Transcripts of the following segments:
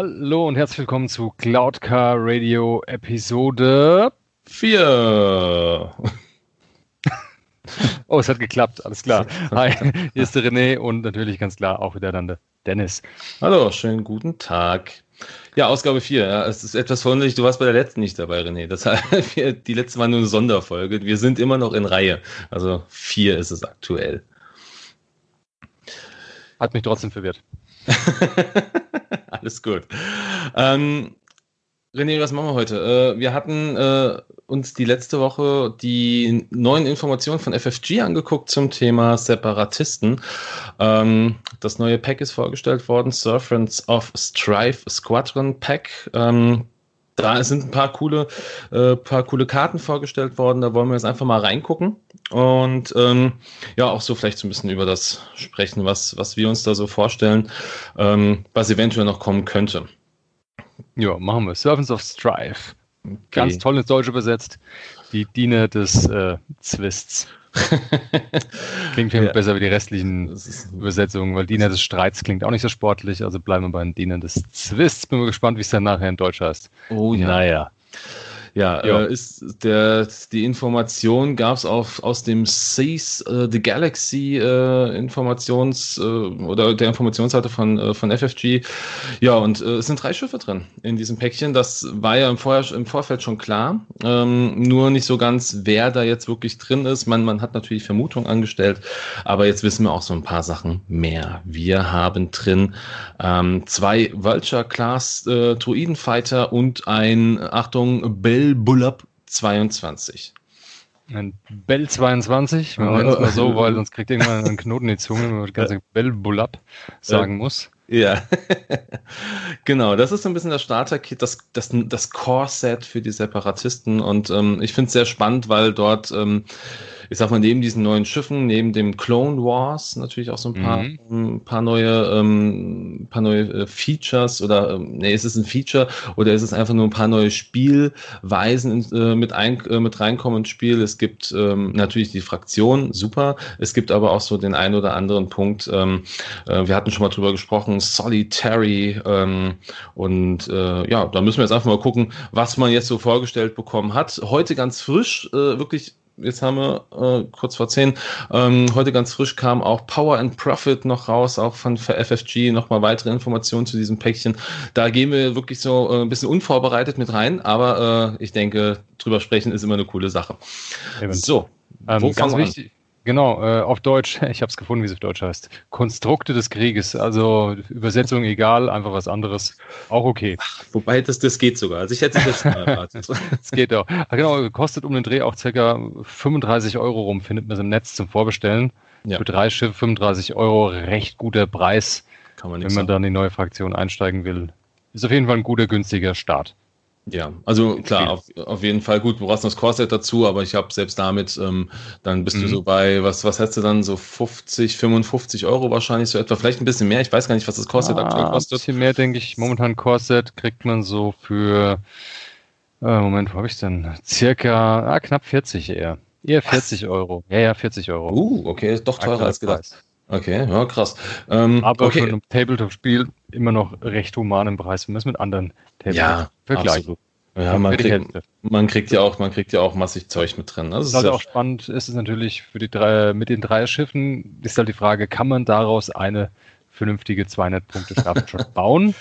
Hallo und herzlich willkommen zu Cloudcar Radio Episode 4. oh, es hat geklappt, alles klar. Hi, hier ist der René und natürlich ganz klar auch wieder dann der Dennis. Hallo, schönen guten Tag. Ja, Ausgabe 4. Ja, es ist etwas verwunderlich, du warst bei der letzten nicht dabei, René. Deshalb, die letzte war nur eine Sonderfolge. Wir sind immer noch in Reihe. Also 4 ist es aktuell. Hat mich trotzdem verwirrt. Alles gut. Ähm, René, was machen wir heute? Äh, wir hatten äh, uns die letzte Woche die neuen Informationen von FFG angeguckt zum Thema Separatisten. Ähm, das neue Pack ist vorgestellt worden, Servants of Strife Squadron Pack. Ähm, da sind ein paar coole, äh, paar coole Karten vorgestellt worden. Da wollen wir jetzt einfach mal reingucken und ähm, ja auch so vielleicht so ein bisschen über das sprechen, was, was wir uns da so vorstellen, ähm, was eventuell noch kommen könnte. Ja, machen wir. Servants of Strife. Okay. Ganz toll ins Deutsche übersetzt. Die Diener des äh, Zwists. klingt ja. besser wie die restlichen Übersetzungen, weil Diener des Streits klingt auch nicht so sportlich, also bleiben wir bei den Dienern des Zwists. Bin mal gespannt, wie es dann nachher in Deutsch heißt. Oh ja. Naja. Ja, äh, ist der, die Information gab es aus dem Seas äh, the Galaxy äh, Informations- äh, oder der Informationsseite von, äh, von FFG. Ja, und äh, es sind drei Schiffe drin in diesem Päckchen. Das war ja im, Vorher, im Vorfeld schon klar. Ähm, nur nicht so ganz, wer da jetzt wirklich drin ist. Man, man hat natürlich Vermutungen angestellt, aber jetzt wissen wir auch so ein paar Sachen mehr. Wir haben drin ähm, zwei Vulture-Class äh, Druidenfighter und ein, Achtung, Bell Bell Bullab 22. Ein Bell 22, man nennt es mal so, weil sonst kriegt irgendwann einen Knoten in die Zunge, wenn man das ganze Bell Bullab sagen muss. Ja, genau. Das ist so ein bisschen das Starter-Kit, das, das, das Core-Set für die Separatisten. Und ähm, ich finde es sehr spannend, weil dort ähm, ich sag mal, neben diesen neuen Schiffen, neben dem Clone Wars natürlich auch so ein paar, mhm. ein paar neue, ähm, paar neue äh, Features oder ähm, nee, ist es ein Feature oder ist es einfach nur ein paar neue Spielweisen äh, mit, ein, äh, mit reinkommen ins Spiel? Es gibt ähm, natürlich die Fraktion, super. Es gibt aber auch so den einen oder anderen Punkt. Ähm, äh, wir hatten schon mal drüber gesprochen, Solitary ähm, und äh, ja, da müssen wir jetzt einfach mal gucken, was man jetzt so vorgestellt bekommen hat. Heute ganz frisch, äh, wirklich jetzt haben wir äh, kurz vor zehn. Ähm, heute ganz frisch kam auch Power and Profit noch raus, auch von FFG, nochmal weitere Informationen zu diesem Päckchen. Da gehen wir wirklich so äh, ein bisschen unvorbereitet mit rein, aber äh, ich denke, drüber sprechen ist immer eine coole Sache. Eben. So, ähm, ganz wichtig, Genau, äh, auf Deutsch, ich habe es gefunden, wie es auf Deutsch heißt. Konstrukte des Krieges, also Übersetzung egal, einfach was anderes, auch okay. Ach, wobei das, das geht sogar, also ich hätte es jetzt schon erwartet. Es geht auch. Ach, genau, kostet um den Dreh auch ca. 35 Euro rum, findet man es im Netz zum Vorbestellen. Ja. Für drei Schiffe 35 Euro, recht guter Preis, Kann man wenn man sagen. dann in die neue Fraktion einsteigen will. Ist auf jeden Fall ein guter, günstiger Start. Ja, also klar, auf, auf jeden Fall gut. Du brauchst noch das Corset dazu, aber ich habe selbst damit, ähm, dann bist mhm. du so bei, was, was hast du dann, so 50, 55 Euro wahrscheinlich, so etwa, vielleicht ein bisschen mehr. Ich weiß gar nicht, was das Corset ah, aktuell kostet. Ein bisschen mehr, denke ich. Momentan Corset kriegt man so für, äh, Moment, wo habe ich denn? Circa, ah, knapp 40 eher. Eher 40 was? Euro. Ja, ja, 40 Euro. Uh, okay, ist doch teurer als gedacht. Preis. Okay, ja, krass. Ähm, aber okay. für ein Tabletop-Spiel immer noch recht human im Preis, wenn man es mit anderen Tabletop ja, vergleichen. Ja, man kriegt, man kriegt ja auch, man kriegt ja auch massig Zeug mit drin. Das ist halt auch spannend, ist es natürlich für die drei, mit den drei Schiffen, ist halt die Frage, kann man daraus eine vernünftige 200 Punkte Startshot bauen?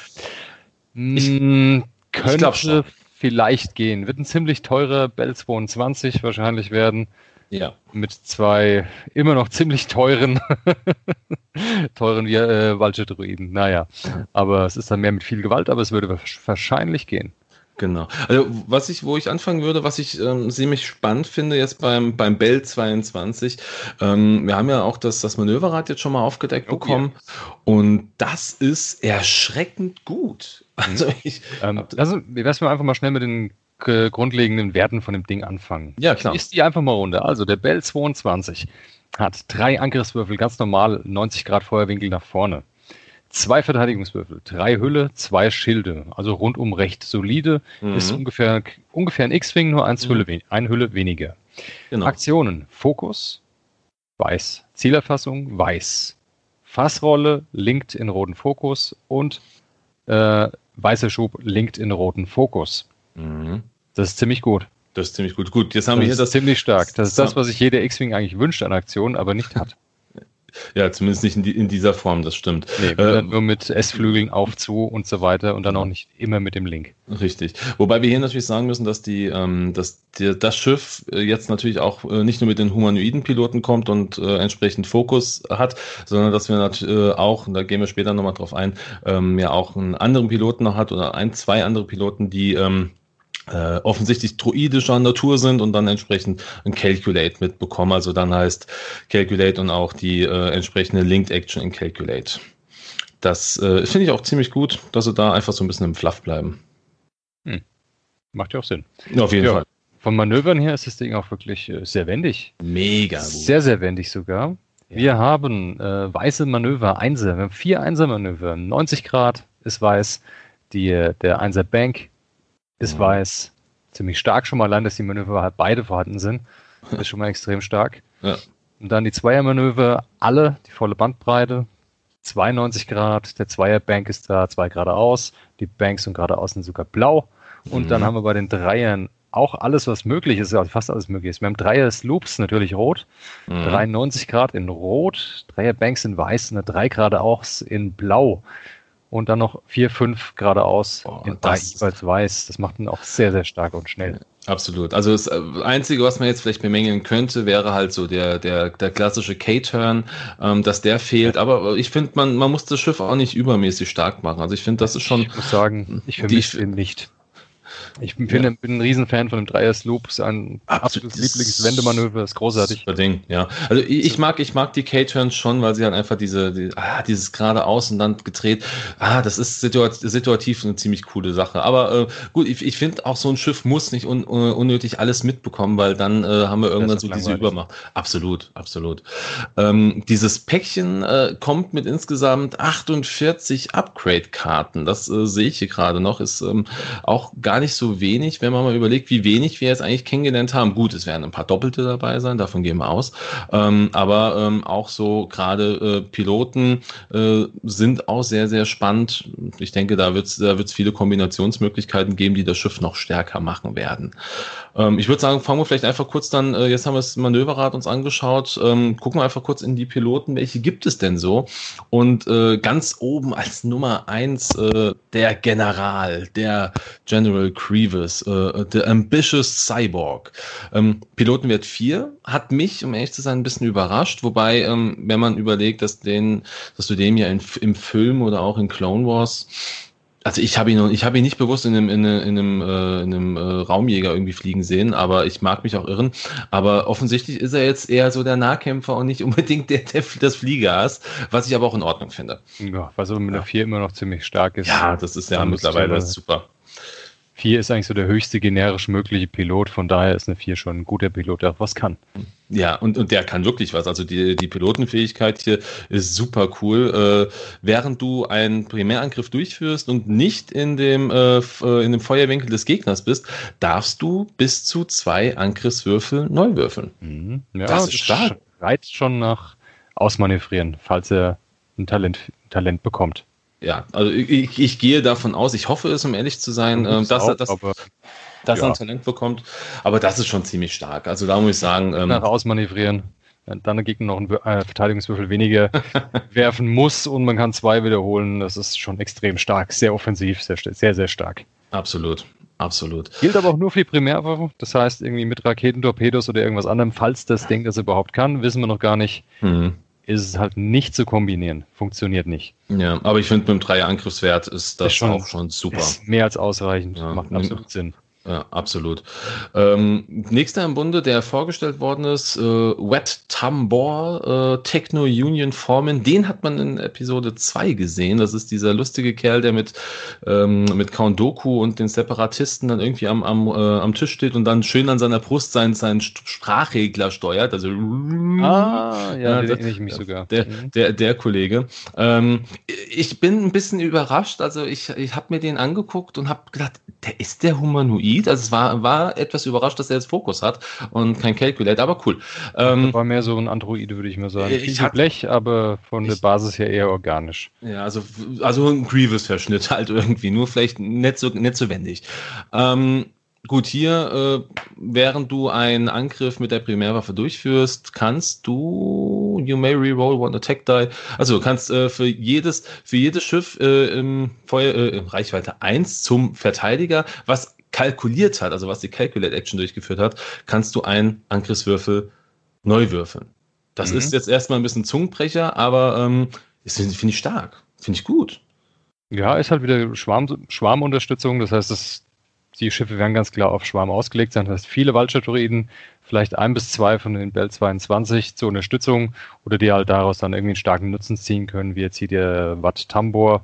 Ich, hm, könnte ich vielleicht gehen. Wird ein ziemlich teurer Bell 22 wahrscheinlich werden. Ja. Mit zwei immer noch ziemlich teuren, teuren äh, Waldschütteruiden. Naja, aber es ist dann mehr mit viel Gewalt, aber es würde wahrscheinlich gehen. Genau. Also was ich, wo ich anfangen würde, was ich ähm, ziemlich spannend finde jetzt beim, beim Bell 22, ähm, wir haben ja auch das, das Manöverrad jetzt schon mal aufgedeckt oh, bekommen und das ist erschreckend gut. Mhm. Also ich. Ähm, also, wir werden einfach mal schnell mit den äh, grundlegenden Werten von dem Ding anfangen. Ja, klar. Ist die einfach mal runter. Also der Bell 22 hat drei Angriffswürfel, ganz normal, 90 Grad Feuerwinkel nach vorne. Zwei Verteidigungswürfel, drei Hülle, zwei Schilde. Also rundum recht solide. Mhm. Ist ungefähr, ungefähr ein X-Wing, nur eins mhm. Hülle, eine Hülle weniger. Genau. Aktionen, Fokus, weiß. Zielerfassung, weiß. Fassrolle, linkt in roten Fokus und äh, weißer Schub linkt in roten Fokus. Mhm. Das ist ziemlich gut. Das ist ziemlich gut. Gut, jetzt haben das wir hier das. ziemlich stark. Das ist das, was sich jeder X-Wing eigentlich wünscht an Aktionen, aber nicht hat. Ja, zumindest nicht in, die, in dieser Form, das stimmt. Nee, äh, nur mit S-Flügeln auf zu und so weiter und dann auch nicht immer mit dem Link. Richtig. Wobei wir hier natürlich sagen müssen, dass die, ähm, dass die, das Schiff äh, jetzt natürlich auch äh, nicht nur mit den humanoiden Piloten kommt und äh, entsprechend Fokus hat, sondern dass wir natürlich äh, auch, und da gehen wir später nochmal drauf ein, ähm, ja auch einen anderen Piloten noch hat oder ein, zwei andere Piloten, die ähm, äh, offensichtlich druidischer Natur sind und dann entsprechend ein Calculate mitbekommen. Also dann heißt Calculate und auch die äh, entsprechende Linked Action in Calculate. Das äh, finde ich auch ziemlich gut, dass sie da einfach so ein bisschen im Fluff bleiben. Hm. Macht ja auch Sinn. Ja, auf jeden ja, Fall. Von Manövern her ist das Ding auch wirklich äh, sehr wendig. Mega gut. Sehr, sehr wendig sogar. Ja. Wir haben äh, weiße Manöver, Einser. Wir haben vier Einser-Manöver. 90 Grad ist weiß. Die, äh, der Einser Bank ist mhm. weiß. Ziemlich stark schon mal allein, dass die Manöver halt beide vorhanden sind. Das ist schon mal extrem stark. Ja. Und dann die Zweiermanöver, alle, die volle Bandbreite. 92 Grad, der Zweierbank ist da, zwei geradeaus, die Banks sind geradeaus sind sogar blau. Und mhm. dann haben wir bei den Dreiern auch alles, was möglich ist, also fast alles möglich ist. Wir haben Dreier Sloops natürlich rot, mhm. 93 Grad in rot, Dreier Banks in weiß, eine 3 geradeaus in blau und dann noch vier, fünf geradeaus oh, in drei jeweils weiß. Das macht ihn auch sehr, sehr stark und schnell. Absolut. Also das äh, Einzige, was man jetzt vielleicht bemängeln könnte, wäre halt so der, der, der klassische K-Turn, ähm, dass der fehlt. Aber ich finde, man, man muss das Schiff auch nicht übermäßig stark machen. Also ich finde, das ist schon. Ich muss sagen, ich vermisse ihn nicht. Ich bin, ja. bin ein Riesenfan von dem Dreier-Sloop, ein absolutes Lieblingswendemanöver, ist großartig. Super Ding, ja. Also ich, ich mag, ich mag die K-Turns schon, weil sie halt einfach diese, die, ah, dieses geradeaus und dann gedreht, ah, das ist situativ, situativ eine ziemlich coole Sache. Aber äh, gut, ich, ich finde auch so ein Schiff muss nicht un, un, unnötig alles mitbekommen, weil dann äh, haben wir irgendwann so diese Übermacht. Absolut, absolut. Ähm, dieses Päckchen äh, kommt mit insgesamt 48 Upgrade-Karten. Das äh, sehe ich hier gerade noch, ist ähm, auch gar nicht so wenig, wenn man mal überlegt, wie wenig wir jetzt eigentlich kennengelernt haben. Gut, es werden ein paar Doppelte dabei sein, davon gehen wir aus. Ähm, aber ähm, auch so gerade äh, Piloten äh, sind auch sehr, sehr spannend. Ich denke, da wird es da wird's viele Kombinationsmöglichkeiten geben, die das Schiff noch stärker machen werden. Ähm, ich würde sagen, fangen wir vielleicht einfach kurz dann, äh, jetzt haben wir das Manöverrad uns angeschaut, ähm, gucken wir einfach kurz in die Piloten, welche gibt es denn so? Und äh, ganz oben als Nummer eins äh, der General, der General Grievous, äh, The Ambitious Cyborg. Ähm, Pilotenwert 4 hat mich, um ehrlich zu sein, ein bisschen überrascht, wobei, ähm, wenn man überlegt, dass, den, dass du dem ja in, im Film oder auch in Clone Wars also ich habe ihn, ich habe ihn nicht bewusst in einem, in einem, in einem, äh, in einem äh, Raumjäger irgendwie fliegen sehen, aber ich mag mich auch irren. Aber offensichtlich ist er jetzt eher so der Nahkämpfer und nicht unbedingt der, der das Flieger was ich aber auch in Ordnung finde. Ja, was so mit der 4 immer noch ziemlich stark ist. Ja, das ist ja mittlerweile super. 4 ist eigentlich so der höchste generisch mögliche Pilot, von daher ist eine 4 schon ein guter Pilot, der auch was kann. Ja, und, und der kann wirklich was. Also die, die Pilotenfähigkeit hier ist super cool. Äh, während du einen Primärangriff durchführst und nicht in dem, äh, äh in dem Feuerwinkel des Gegners bist, darfst du bis zu zwei Angriffswürfel neu würfeln. Mhm. Ja, das ist stark. Reizt schon nach Ausmanövrieren, falls er ein Talent, Talent bekommt ja, also ich, ich, gehe davon aus, ich hoffe es, um ehrlich zu sein, äh, dass er das, dass ja. er ein Talent bekommt. Aber das ist schon ziemlich stark. Also da muss ich sagen. Ähm, Nach ausmanövrieren. Dann der Gegner noch einen äh, Verteidigungswürfel weniger werfen muss und man kann zwei wiederholen. Das ist schon extrem stark, sehr offensiv, sehr, sehr, sehr stark. Absolut. Absolut. Gilt aber auch nur für die Primärwaffe. Das heißt, irgendwie mit Raketentorpedos oder irgendwas anderem, falls das Ding das überhaupt kann, wissen wir noch gar nicht. Mhm ist es halt nicht zu kombinieren. Funktioniert nicht. Ja, aber ich finde, mit dem Dreier-Angriffswert ist das ist schon, auch schon super. mehr als ausreichend. Ja, Macht absolut Sinn. Ja, absolut. Ähm, nächster im Bunde, der vorgestellt worden ist, äh, Wet Tambor, äh, Techno Union Foreman. Den hat man in Episode 2 gesehen. Das ist dieser lustige Kerl, der mit, ähm, mit Count Doku und den Separatisten dann irgendwie am, am, äh, am Tisch steht und dann schön an seiner Brust seinen, seinen Sprachregler steuert. Also, ah, ja, den erinnere ich mich sogar. Der, mhm. der, der Kollege. Ähm, ich bin ein bisschen überrascht. Also, ich, ich habe mir den angeguckt und habe gedacht, der ist der Humanoid Android. Also es war, war etwas überrascht, dass er jetzt Fokus hat und kein Calculate, aber cool. Ähm, war mehr so ein Android, würde ich mal sagen. Ich Viel Blech, aber von ich, der Basis her eher organisch. Ja, also, also ein Grievous-Verschnitt halt irgendwie, nur vielleicht nicht so, nicht so wendig. Ähm, Gut, hier, äh, während du einen Angriff mit der Primärwaffe durchführst, kannst du, you may reroll one attack die. Also du kannst äh, für jedes, für jedes Schiff äh, im Feuer, äh, Reichweite 1 zum Verteidiger, was kalkuliert hat, also was die Calculate Action durchgeführt hat, kannst du einen Angriffswürfel neu würfeln. Das mhm. ist jetzt erstmal ein bisschen Zungenbrecher, aber ähm, finde ich stark. Finde ich gut. Ja, ist halt wieder Schwarm, Schwarmunterstützung. Das heißt, das die Schiffe werden ganz klar auf Schwarm ausgelegt sein. Das heißt, viele Waldschatoroiden, vielleicht ein bis zwei von den Bell 22 zur Unterstützung oder die halt daraus dann irgendwie einen starken Nutzen ziehen können, wie jetzt hier der Watt Tambor.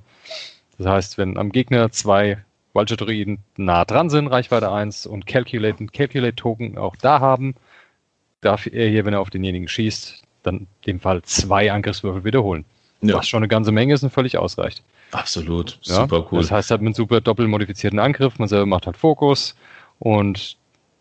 Das heißt, wenn am Gegner zwei Waldschatoroiden nah dran sind, Reichweite 1 und Calculate, Calculate Token auch da haben, darf er hier, wenn er auf denjenigen schießt, dann in dem Fall zwei Angriffswürfel wiederholen. Ja. Was schon eine ganze Menge ist und völlig ausreicht. Absolut, super ja, cool. Das heißt halt mit super doppelmodifizierten Angriff, man selber macht halt Fokus und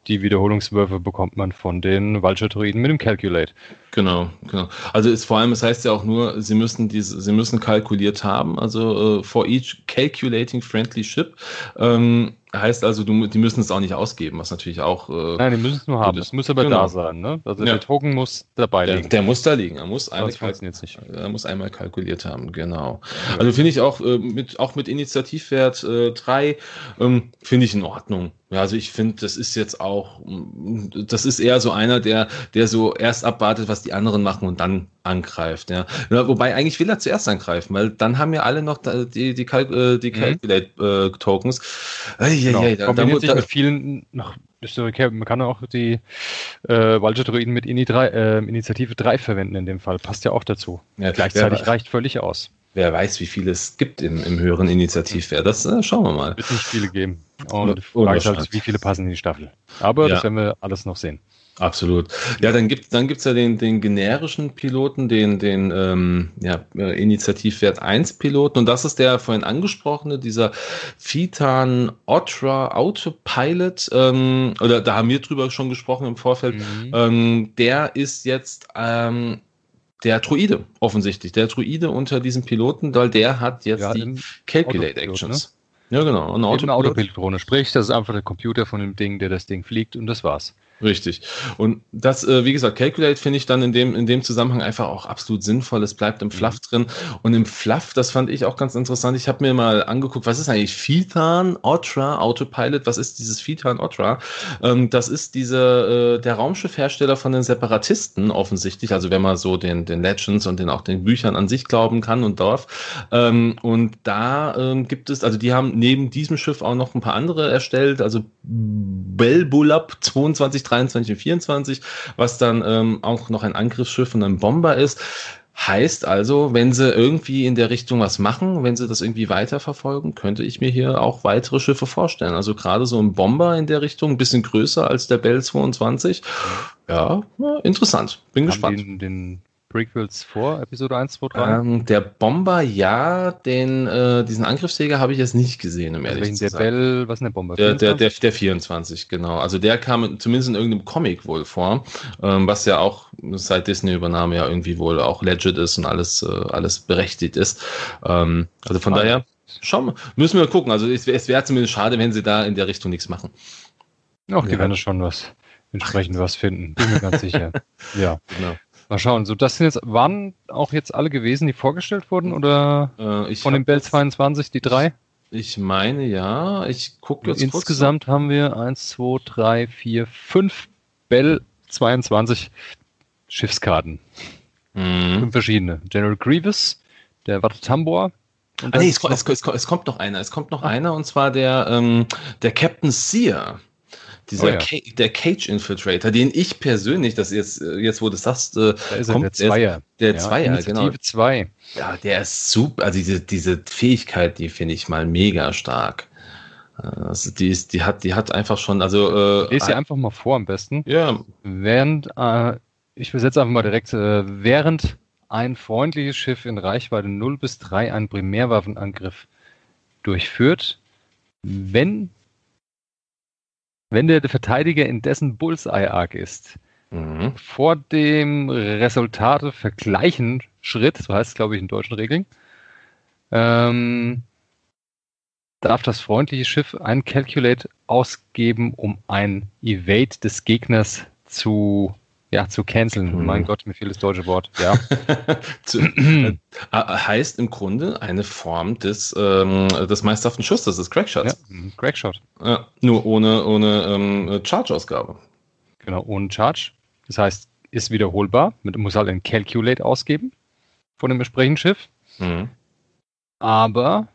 die Wiederholungswürfe bekommt man von den Waldschatoroiden mit dem Calculate. Genau, genau. Also ist vor allem, es heißt ja auch nur, sie müssen diese, sie müssen kalkuliert haben, also uh, for each calculating friendly ship. Ähm, heißt also, du, die müssen es auch nicht ausgeben, was natürlich auch. Äh, Nein, die müssen es nur haben. Es muss aber genau. da sein, ne? Also ja. der Token muss dabei liegen. Der, der muss da liegen. Er muss einmal, jetzt nicht. er muss einmal kalkuliert haben, genau. Ja. Also finde ich auch äh, mit auch mit Initiativwert 3 äh, ähm, finde ich in Ordnung. Ja, also ich finde, das ist jetzt auch, das ist eher so einer, der, der so erst abwartet, was die anderen machen und dann angreift. Ja. ja wobei eigentlich will er zuerst angreifen, weil dann haben ja alle noch die, die, Cal äh, die mhm. Calculate-Tokens. Äh, genau. da, da, sich mit vielen noch man kann auch die äh, Waldschatoroiden mit Ini 3, äh, Initiative 3 verwenden in dem Fall. Passt ja auch dazu. Ja, Gleichzeitig reicht völlig aus. Wer weiß, wie viele es gibt im, im höheren Initiativwert. Das äh, schauen wir mal. Wird nicht viele geben. Und die Frage ist halt, wie viele passen in die Staffel. Aber ja. das werden wir alles noch sehen. Absolut. Ja, dann gibt dann gibt's ja den, den generischen Piloten, den, den ähm, ja, äh, Initiativwert 1 Piloten. Und das ist der vorhin angesprochene, dieser Fitan Otra Autopilot. Ähm, oder da haben wir drüber schon gesprochen im Vorfeld. Mhm. Ähm, der ist jetzt ähm, der Druide, offensichtlich. Der Druide unter diesem Piloten, weil der hat jetzt ja, die Calculate Actions. Ne? Ja, genau. Ein Autopilot. Autopilot Sprich, das ist einfach der Computer von dem Ding, der das Ding fliegt und das war's. Richtig. Und das, äh, wie gesagt, Calculate finde ich dann in dem, in dem Zusammenhang einfach auch absolut sinnvoll. Es bleibt im mhm. Fluff drin. Und im Fluff, das fand ich auch ganz interessant. Ich habe mir mal angeguckt, was ist eigentlich Phythan Otra Autopilot? Was ist dieses Phythan Otra? Ähm, das ist diese, äh, der Raumschiffhersteller von den Separatisten offensichtlich. Also wenn man so den, den Legends und den auch den Büchern an sich glauben kann und darf. Ähm, und da ähm, gibt es, also die haben neben diesem Schiff auch noch ein paar andere erstellt. Also Belbulab 22 23 und 24, was dann ähm, auch noch ein Angriffsschiff und ein Bomber ist. Heißt also, wenn sie irgendwie in der Richtung was machen, wenn sie das irgendwie weiterverfolgen, könnte ich mir hier auch weitere Schiffe vorstellen. Also gerade so ein Bomber in der Richtung, ein bisschen größer als der Bell 22. Ja, interessant. Bin Haben gespannt. Den, den Prequels vor, Episode 1, 2, 3? Ähm, der Bomber, ja, den, äh, diesen Angriffsjäger habe ich jetzt nicht gesehen, ehrlich zu sein. Der Bell, was ist denn der Bomber? Der, der, der, der 24, genau. Also der kam zumindest in irgendeinem Comic wohl vor, ähm, was ja auch seit Disney-Übernahme ja irgendwie wohl auch legit ist und alles, äh, alles berechtigt ist. Ähm, also von daher, schauen wir, müssen wir gucken. Also es, es wäre zumindest schade, wenn sie da in der Richtung nichts machen. Ach, die ja. werden schon was entsprechend was finden, bin mir ganz sicher. Ja, genau. Mal schauen. So, das sind jetzt, waren auch jetzt alle gewesen, die vorgestellt wurden oder äh, von den Bell 22 die drei? Ich meine ja. Ich gucke jetzt Insgesamt haben wir 1, 2, 3, 4, 5 Bell 22 Schiffskarten. Mhm. Fünf verschiedene. General Grievous, der Watatambor. Ah, nee, es, es, es, es, kommt noch einer. Es kommt noch ah. einer und zwar der, ähm, der Captain Sear. Dieser oh, ja. Ca der Cage Infiltrator, den ich persönlich, das jetzt, äh, jetzt wo du sagst, äh, da kommt, der Zweier. Der, der ja, Zweier, Initiative genau. Zwei. Ja, der ist super. Also diese, diese Fähigkeit, die finde ich mal mega stark. Also die, ist, die, hat, die hat einfach schon, also. Äh, Lese sie einfach mal vor am besten. Ja. Während, äh, ich übersetze einfach mal direkt, äh, während ein freundliches Schiff in Reichweite 0 bis 3 einen Primärwaffenangriff durchführt, wenn wenn der Verteidiger in dessen Bullseye-Arc ist, mhm. vor dem Resultate vergleichen Schritt, so heißt es, glaube ich, in deutschen Regeln, ähm, darf das freundliche Schiff ein Calculate ausgeben, um ein Evade des Gegners zu ja, zu canceln. Hm. Mein Gott, mir fehlt das deutsche Wort. Ja. zu, äh, heißt im Grunde eine Form des, ähm, des meisterhaften Schusses, des Crackshots. Ja, Crackshot. Ja, nur ohne, ohne ähm, Charge-Ausgabe. Genau, ohne Charge. Das heißt, ist wiederholbar. Man muss halt ein Calculate ausgeben von dem entsprechenden Schiff. Mhm. Aber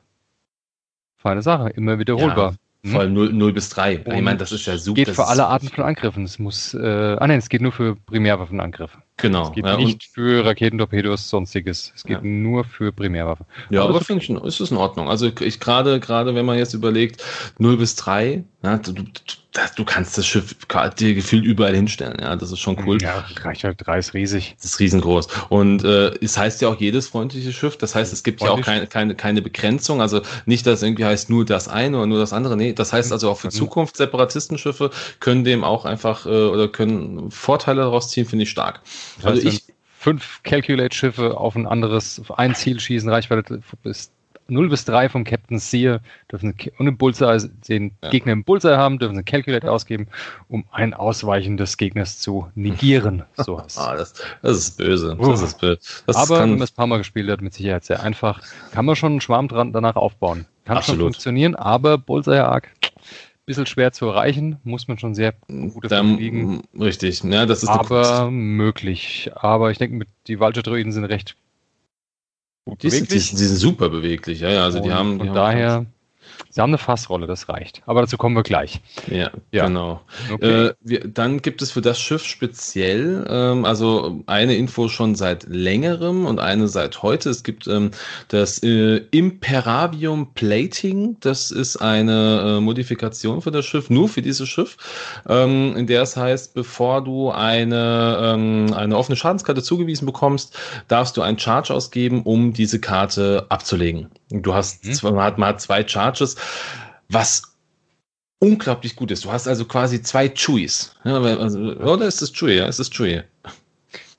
feine Sache, immer wiederholbar. Ja. Hm? Vor allem 0, 0 bis 3. Und ich meine, das ist ja super. Geht für alle Arten von Angriffen. Es muss, äh, ah nein, es geht nur für Primärwaffenangriffe. Genau. Es geht ja, nicht für Raketentorpedos, sonstiges. Es geht ja. nur für Primärwaffen. Ja, aber, aber finde ich, ist es in Ordnung. Also ich gerade, gerade wenn man jetzt überlegt, 0 bis 3, ja, du, du, du kannst das Schiff dir gefühlt überall hinstellen. Ja, das ist schon cool. Ja, Reichweite 3 ist riesig. Das ist riesengroß. Und äh, es heißt ja auch jedes freundliche Schiff. Das heißt, es gibt Freundlich. ja auch keine, keine, keine Begrenzung. Also nicht, dass es irgendwie heißt nur das eine oder nur das andere. Nee, das heißt also auch für mhm. Zukunft Separatistenschiffe können dem auch einfach äh, oder können Vorteile daraus ziehen, finde ich stark. Das heißt, also ich fünf Calculate-Schiffe auf ein anderes, auf ein Ziel schießen, Reichweite ist 0 bis 3 vom Captain Sear, dürfen und im Bullseye, den ja. Gegner im Bullseye haben, dürfen sie Calculate ausgeben, um ein Ausweichen des Gegners zu negieren. So ah, das, das ist böse. Das ist böse. Das Aber wenn man es ein paar Mal gespielt hat, mit Sicherheit sehr einfach, kann man schon einen Schwarm dran, danach aufbauen. Kann Absolut. schon funktionieren, aber Bullseye Arc bisschen schwer zu erreichen, muss man schon sehr gut liegen. Richtig, ja, das ist aber möglich. Aber ich denke, die Vulture-Droiden sind recht gut die beweglich. Sind, die, sind super beweglich, ja, ja. Also die haben. Von daher. Sie haben eine Fassrolle, das reicht. Aber dazu kommen wir gleich. Ja, ja. genau. Okay. Äh, wir, dann gibt es für das Schiff speziell, ähm, also eine Info schon seit längerem und eine seit heute. Es gibt ähm, das äh, Imperavium Plating. Das ist eine äh, Modifikation für das Schiff, nur für dieses Schiff, ähm, in der es heißt, bevor du eine, ähm, eine offene Schadenskarte zugewiesen bekommst, darfst du einen Charge ausgeben, um diese Karte abzulegen. Du hast, mhm. man, hat, man hat zwei Charges, was unglaublich gut ist. Du hast also quasi zwei Chewies. Ja, also, oder ist es Chewie? Ja, ist es Chewie.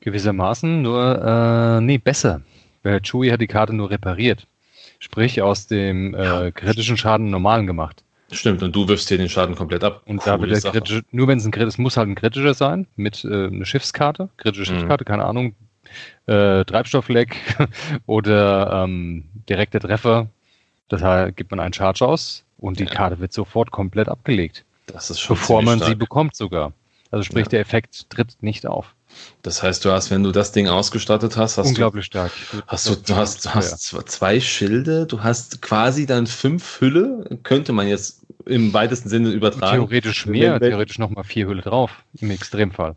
Gewissermaßen, nur, äh, nee, besser. Weil Chewie hat die Karte nur repariert. Sprich, aus dem äh, kritischen Schaden normalen gemacht. Stimmt, und du wirfst hier den Schaden komplett ab. Und da wird der kritische, nur wenn es ein kritisches, muss halt ein kritischer sein, mit äh, einer Schiffskarte, kritische mhm. Schiffskarte, keine Ahnung, äh, Treibstoffleck oder ähm, direkter Treffer, das gibt man einen Charge aus und die ja. Karte wird sofort komplett abgelegt. Das ist schon Bevor man stark. sie bekommt sogar. Also sprich, ja. der Effekt tritt nicht auf. Das heißt, du hast, wenn du das Ding ausgestattet hast, hast unglaublich du, stark. Hast du, du hast, du hast zwei Schilde, du hast quasi dann fünf Hülle, könnte man jetzt im weitesten Sinne übertragen. Theoretisch mehr, theoretisch nochmal vier Hülle drauf, im Extremfall.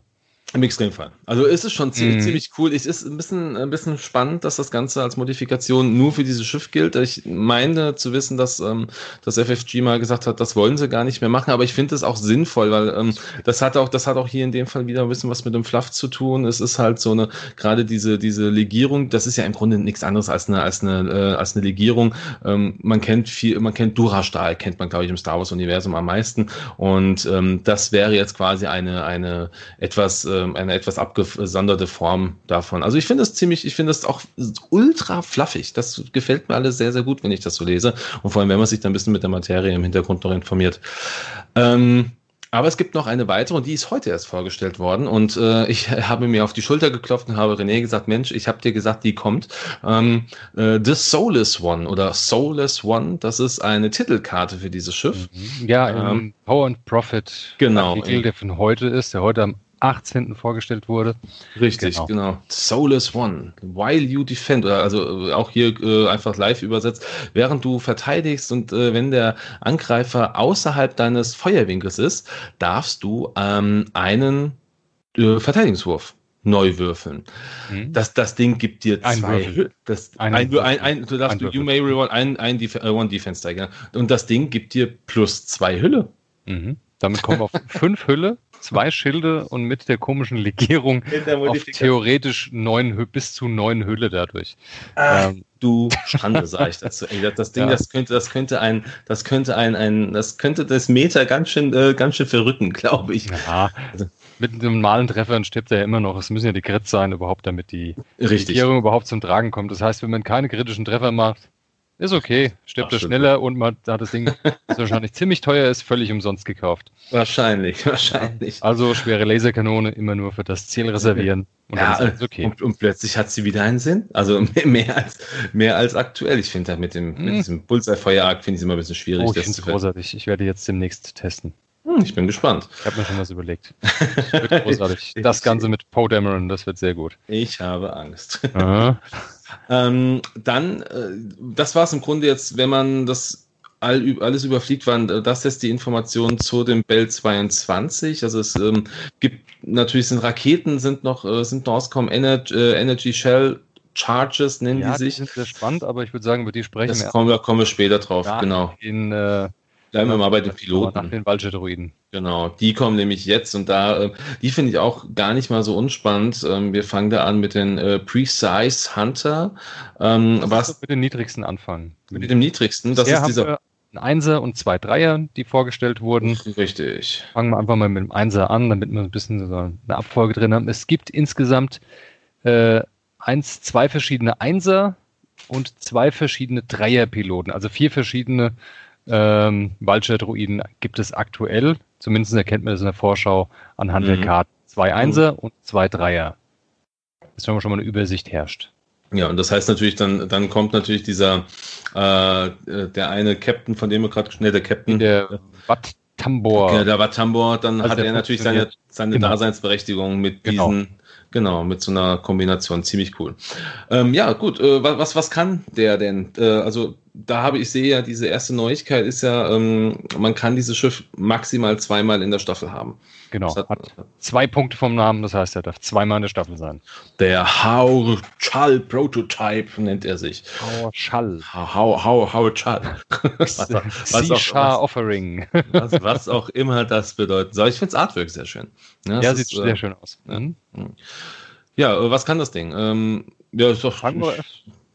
Im Extremfall. Also ist es schon ziemlich, mm. ziemlich cool. Es ist ein bisschen, ein bisschen spannend, dass das Ganze als Modifikation nur für dieses Schiff gilt. Ich meine zu wissen, dass ähm, das FFG mal gesagt hat, das wollen sie gar nicht mehr machen, aber ich finde es auch sinnvoll, weil ähm, das hat auch, das hat auch hier in dem Fall wieder ein bisschen was mit dem Fluff zu tun. Es ist halt so eine, gerade diese, diese Legierung, das ist ja im Grunde nichts anderes als eine, als eine, äh, als eine Legierung. Ähm, man kennt viel, man kennt Durastahl, kennt man, glaube ich, im Star Wars-Universum am meisten. Und ähm, das wäre jetzt quasi eine, eine etwas äh, ähm, eine etwas abgesonderte Form davon. Also ich finde es ziemlich, ich finde es auch ultra fluffig. Das gefällt mir alles sehr, sehr gut, wenn ich das so lese. Und vor allem, wenn man sich dann ein bisschen mit der Materie im Hintergrund noch informiert. Ähm, aber es gibt noch eine weitere und die ist heute erst vorgestellt worden. Und äh, ich habe mir auf die Schulter geklopft und habe René gesagt, Mensch, ich habe dir gesagt, die kommt. Ähm, äh, The Soulless One oder Soulless One, das ist eine Titelkarte für dieses Schiff. Mhm. Ja, ähm, Power and Profit genau, Artikel, der von heute ist, der heute am 18. vorgestellt wurde. Richtig, genau. genau. Soulless One, while you defend, oder also äh, auch hier äh, einfach live übersetzt, während du verteidigst und äh, wenn der Angreifer außerhalb deines Feuerwinkels ist, darfst du ähm, einen äh, Verteidigungswurf neu würfeln. Mhm. Das, das Ding gibt dir zwei. Das, ein, ein, ein, ein, du darfst, ein you may roll ein, ein Def uh, One Defense Tiger. Und das Ding gibt dir plus zwei Hülle. Mhm. Damit kommen wir auf fünf Hülle zwei Schilde und mit der komischen Legierung auf theoretisch neun, bis zu neun Hülle dadurch. Ach, ähm, du Schande, sag ich dazu. Ey, das Ding, ja. das könnte, das könnte ein, das könnte ein, ein, das könnte das Meter ganz schön, äh, ganz schön verrücken, glaube ich. Ja. Also, mit einem normalen Treffer stirbt er ja immer noch. Es müssen ja die Crits sein, überhaupt, damit die Richtig. Legierung überhaupt zum Tragen kommt. Das heißt, wenn man keine kritischen Treffer macht, ist okay, stirbt er schneller und man hat das Ding, das wahrscheinlich ziemlich teuer ist, völlig umsonst gekauft. Wahrscheinlich, wahrscheinlich. Also schwere Laserkanone immer nur für das Ziel reservieren. Und ja, dann ist okay. Und, und, plötzlich hat sie wieder einen Sinn. Also mehr als, mehr als aktuell. Ich finde mit dem hm. mit diesem Bullseye-Feuerjagd finde ich es immer ein bisschen schwierig. Oh, ich finde es großartig. Ich werde jetzt demnächst testen. Hm, ich bin gespannt. Ich habe mir schon was überlegt. Das wird großartig. Das Ganze mit Poe Dameron, das wird sehr gut. Ich habe Angst. Ähm, dann, äh, das war es im Grunde jetzt, wenn man das all, alles überfliegt, waren äh, das jetzt die Informationen zu dem Bell 22. Also es ähm, gibt natürlich sind Raketen sind noch äh, sind noch rausgekommen, Energy, äh, Energy Shell Charges nennen ja, die sich. Die sind sehr spannend, aber ich würde sagen, über die sprechen das wir. Kommen, da kommen wir später drauf, ja, genau. In, äh, Bleiben wir mal bei den Piloten. Nach den Waldjet-Druiden. Genau, die kommen nämlich jetzt und da, äh, die finde ich auch gar nicht mal so unspannend. Ähm, wir fangen da an mit den äh, Precise Hunter. Ähm, was mit den niedrigsten anfangen. Mit, dem niedrigsten, das ist dieser. Ein Einser und zwei Dreier, die vorgestellt wurden. Richtig. Fangen wir einfach mal mit dem Einser an, damit wir ein bisschen so eine Abfolge drin haben. Es gibt insgesamt äh, eins, zwei verschiedene Einser und zwei verschiedene Dreierpiloten, also vier verschiedene ähm, Waldschert-Druiden gibt es aktuell, zumindest erkennt man das in der Vorschau anhand mhm. der Karten. Zwei Einser mhm. und zwei Dreier. Dass schon mal eine Übersicht herrscht. Ja, und das heißt natürlich, dann, dann kommt natürlich dieser, äh, der eine Captain, von dem wir gerade, schnell der Captain. Der Wat Tambor. Ja, der Wat Tambor, dann also hat er natürlich seine, seine genau. Daseinsberechtigung mit genau. diesen, genau, mit so einer Kombination. Ziemlich cool. Ähm, ja, gut, äh, was, was kann der denn? Äh, also da habe ich sehe ja, diese erste Neuigkeit ist ja, ähm, man kann dieses Schiff maximal zweimal in der Staffel haben. Genau. Hat, hat, zwei Punkte vom Namen, das heißt, er darf zweimal in der Staffel sein. Der How Chal Prototype nennt er sich. How Chal. How, how, how Chal. was, was, auch, was, Offering. was, was auch immer das bedeuten soll. Ich finde das Artwork sehr schön. Ja, ja sieht ist, sehr äh, schön aus. Mhm. Ja, äh, was kann das Ding? Ähm, ja, ist doch. Fangen wir,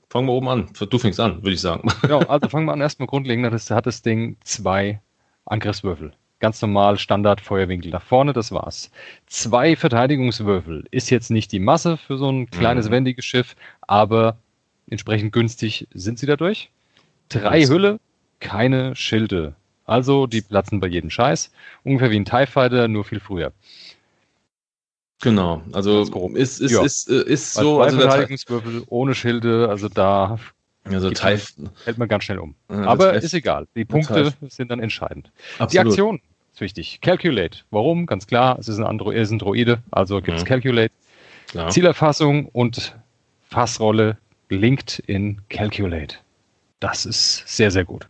Fangen wir oben an. Du fängst an, würde ich sagen. Ja, also fangen wir an. Erstmal grundlegend das, hat das Ding zwei Angriffswürfel. Ganz normal, Standard, Feuerwinkel nach vorne, das war's. Zwei Verteidigungswürfel. Ist jetzt nicht die Masse für so ein kleines, mhm. wendiges Schiff, aber entsprechend günstig sind sie dadurch. Drei Hülle, keine Schilde. Also, die platzen bei jedem Scheiß. Ungefähr wie ein TIE Fighter, nur viel früher. Genau, also ist, ist, ja. ist, ist, ist so. Also Verteidigungswürfel ohne Schilde, also da also Teif hält man ganz schnell um. Ja, Aber ist egal. Die Punkte sind dann entscheidend. Absolut. Die Aktion ist wichtig. Calculate. Warum? Ganz klar, es ist ein, Andro ist ein Droide, also gibt es mhm. Calculate. Klar. Zielerfassung und Fassrolle linked in Calculate. Das ist sehr, sehr gut.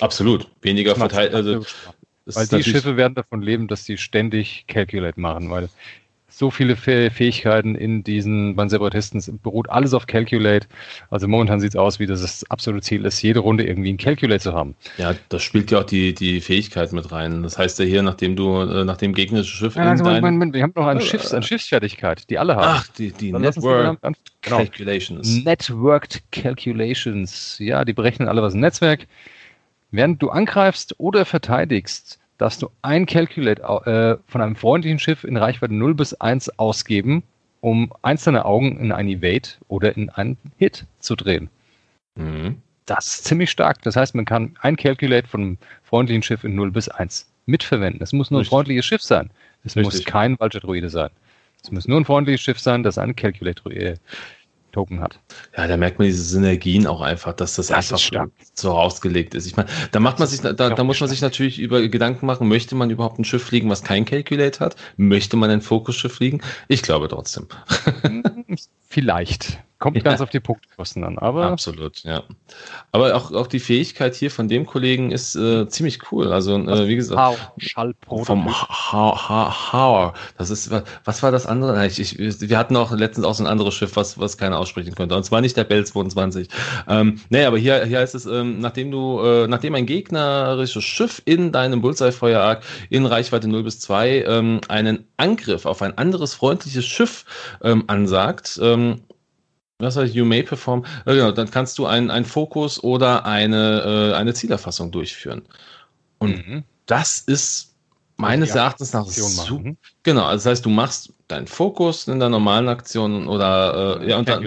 Absolut. Weniger verteilt. Also, weil die Schiffe werden davon leben, dass sie ständig Calculate machen, weil so viele Fähigkeiten in diesen beim Separatisten beruht alles auf Calculate. Also momentan sieht es aus, wie das, das absolute Ziel ist, jede Runde irgendwie ein Calculate zu haben. Ja, das spielt ja auch die, die Fähigkeit mit rein. Das heißt ja hier, nachdem du, äh, nachdem gegnerische Schiffe. Ja, also dein... Moment, Moment, wir haben noch eine, Schiffs-, eine Schiffsfertigkeit, die alle haben. Ach, die, die Network genau. Calculations. Networked Calculations. Ja, die berechnen alle was im Netzwerk. Während du angreifst oder verteidigst, darfst du ein Calculate äh, von einem freundlichen Schiff in Reichweite 0 bis 1 ausgeben, um einzelne Augen in ein Evade oder in einen Hit zu drehen. Mhm. Das ist ziemlich stark. Das heißt, man kann ein Calculate von einem freundlichen Schiff in 0 bis 1 mitverwenden. Es muss nur Richtig. ein freundliches Schiff sein. Es Richtig. muss kein Waldjet-Druide sein. Es muss nur ein freundliches Schiff sein, das einen Calculate Token hat. Ja, da merkt man diese Synergien auch einfach, dass das, das einfach so ausgelegt ist. Ich meine, da macht man sich, da, da muss man sich natürlich über Gedanken machen, möchte man überhaupt ein Schiff fliegen, was kein Calculate hat? Möchte man ein Fokusschiff fliegen? Ich glaube trotzdem. Vielleicht. Kommt ja. ganz auf die Punktkosten an, aber. Absolut, ja. Aber auch, auch die Fähigkeit hier von dem Kollegen ist äh, ziemlich cool. Also, äh, wie gesagt. How, Schallprototyp. Vom How. Das ist, was war das andere? Ich, ich, wir hatten auch letztens auch so ein anderes Schiff, was, was keiner aussprechen könnte. Und zwar nicht der Bell 22. Ähm, nee, aber hier, hier heißt es, ähm, nachdem du, äh, nachdem ein gegnerisches Schiff in deinem Bullseye-Feuerarg in Reichweite 0 bis 2 ähm, einen Angriff auf ein anderes freundliches Schiff ähm, ansagt, ähm, was heißt, you may perform, äh, genau, dann kannst du einen, einen Fokus oder eine, äh, eine Zielerfassung durchführen. Und mhm. das ist meines Erachtens nach so, genau, also das heißt, du machst deinen Fokus in der normalen Aktion oder äh, ja, und dann,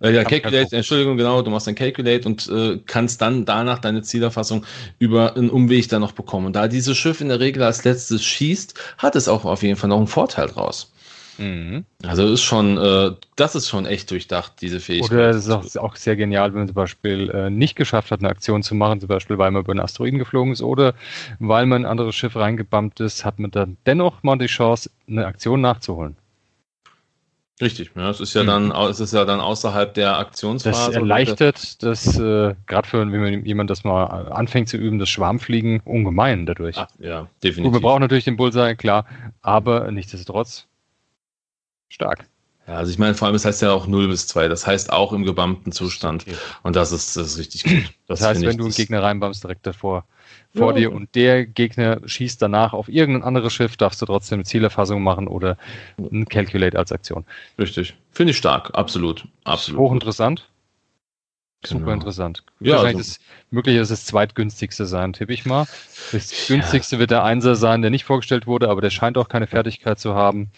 äh, ja, Calculate, Entschuldigung, genau, du machst ein Calculate und äh, kannst dann danach deine Zielerfassung über einen Umweg dann noch bekommen. Und da dieses Schiff in der Regel als letztes schießt, hat es auch auf jeden Fall noch einen Vorteil draus. Mhm. Also ist schon, äh, das ist schon echt durchdacht, diese Fähigkeit. Oder es ist auch, auch, sehr genial, wenn man zum Beispiel äh, nicht geschafft hat, eine Aktion zu machen, zum Beispiel, weil man über einen Asteroiden geflogen ist oder weil man in ein anderes Schiff reingebammt ist, hat man dann dennoch mal die Chance, eine Aktion nachzuholen. Richtig, ja, es ist ja dann, mhm. es ist ja dann außerhalb der Aktionsphase. Das erleichtert das, äh, gerade für wenn jemand das mal anfängt zu üben, das Schwarmfliegen ungemein dadurch. Ach, ja, definitiv. Gut, wir brauchen natürlich den Bullseye, klar, aber nichtsdestotrotz Stark. Ja, also ich meine, vor allem, es heißt ja auch 0 bis 2, das heißt auch im gebammten Zustand. Okay. Und das ist, das ist richtig gut. Das, das heißt, wenn ich, du einen Gegner reinbammst, direkt davor vor ja. dir und der Gegner schießt danach auf irgendein anderes Schiff, darfst du trotzdem eine Zielerfassung machen oder ein Calculate als Aktion. Richtig. Finde ich stark, absolut. absolut. Hochinteressant. Super genau. interessant. Ja, Wahrscheinlich also, das, möglich ist das zweitgünstigste sein, tippe ich mal. Das günstigste wird der Einser sein, der nicht vorgestellt wurde, aber der scheint auch keine Fertigkeit zu haben.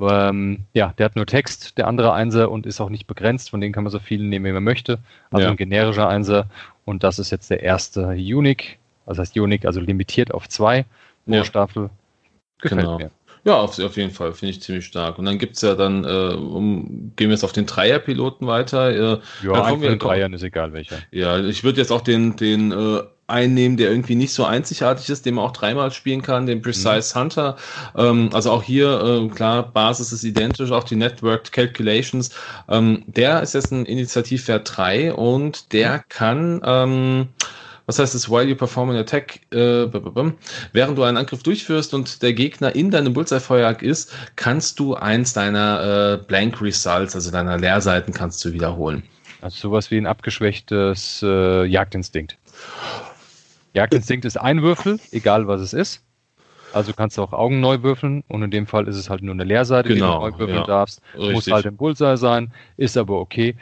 Ähm, ja, der hat nur Text, der andere Einser und ist auch nicht begrenzt, von denen kann man so viele nehmen, wie man möchte. Also ja. ein generischer Einser und das ist jetzt der erste Unique, also heißt Unique, also limitiert auf zwei pro ja. Staffel. Gefällt genau. mir. Ja, auf, auf jeden Fall, finde ich ziemlich stark. Und dann gibt es ja dann, äh, um, gehen wir jetzt auf den Dreierpiloten weiter. Äh, ja, einen von den Dreiern ist egal welcher. Ja, ich würde jetzt auch den, den äh, einnehmen, der irgendwie nicht so einzigartig ist, den man auch dreimal spielen kann, den Precise mhm. Hunter. Ähm, also auch hier, äh, klar, Basis ist identisch, auch die Networked Calculations. Ähm, der ist jetzt ein Initiativwert 3 und der kann ähm, was heißt es, while you perform an attack, äh, während du einen Angriff durchführst und der Gegner in deinem Bullseye-Feuerjagd ist, kannst du eins deiner äh, Blank Results, also deiner Leerseiten, kannst du wiederholen. Also sowas wie ein abgeschwächtes äh, Jagdinstinkt. Jagdinstinkt ist ein Würfel, egal was es ist. Also kannst du auch Augen neu würfeln und in dem Fall ist es halt nur eine Leerseite, genau, die du neu würfeln ja, darfst. Richtig. Muss halt im Bullseye sein, ist aber okay.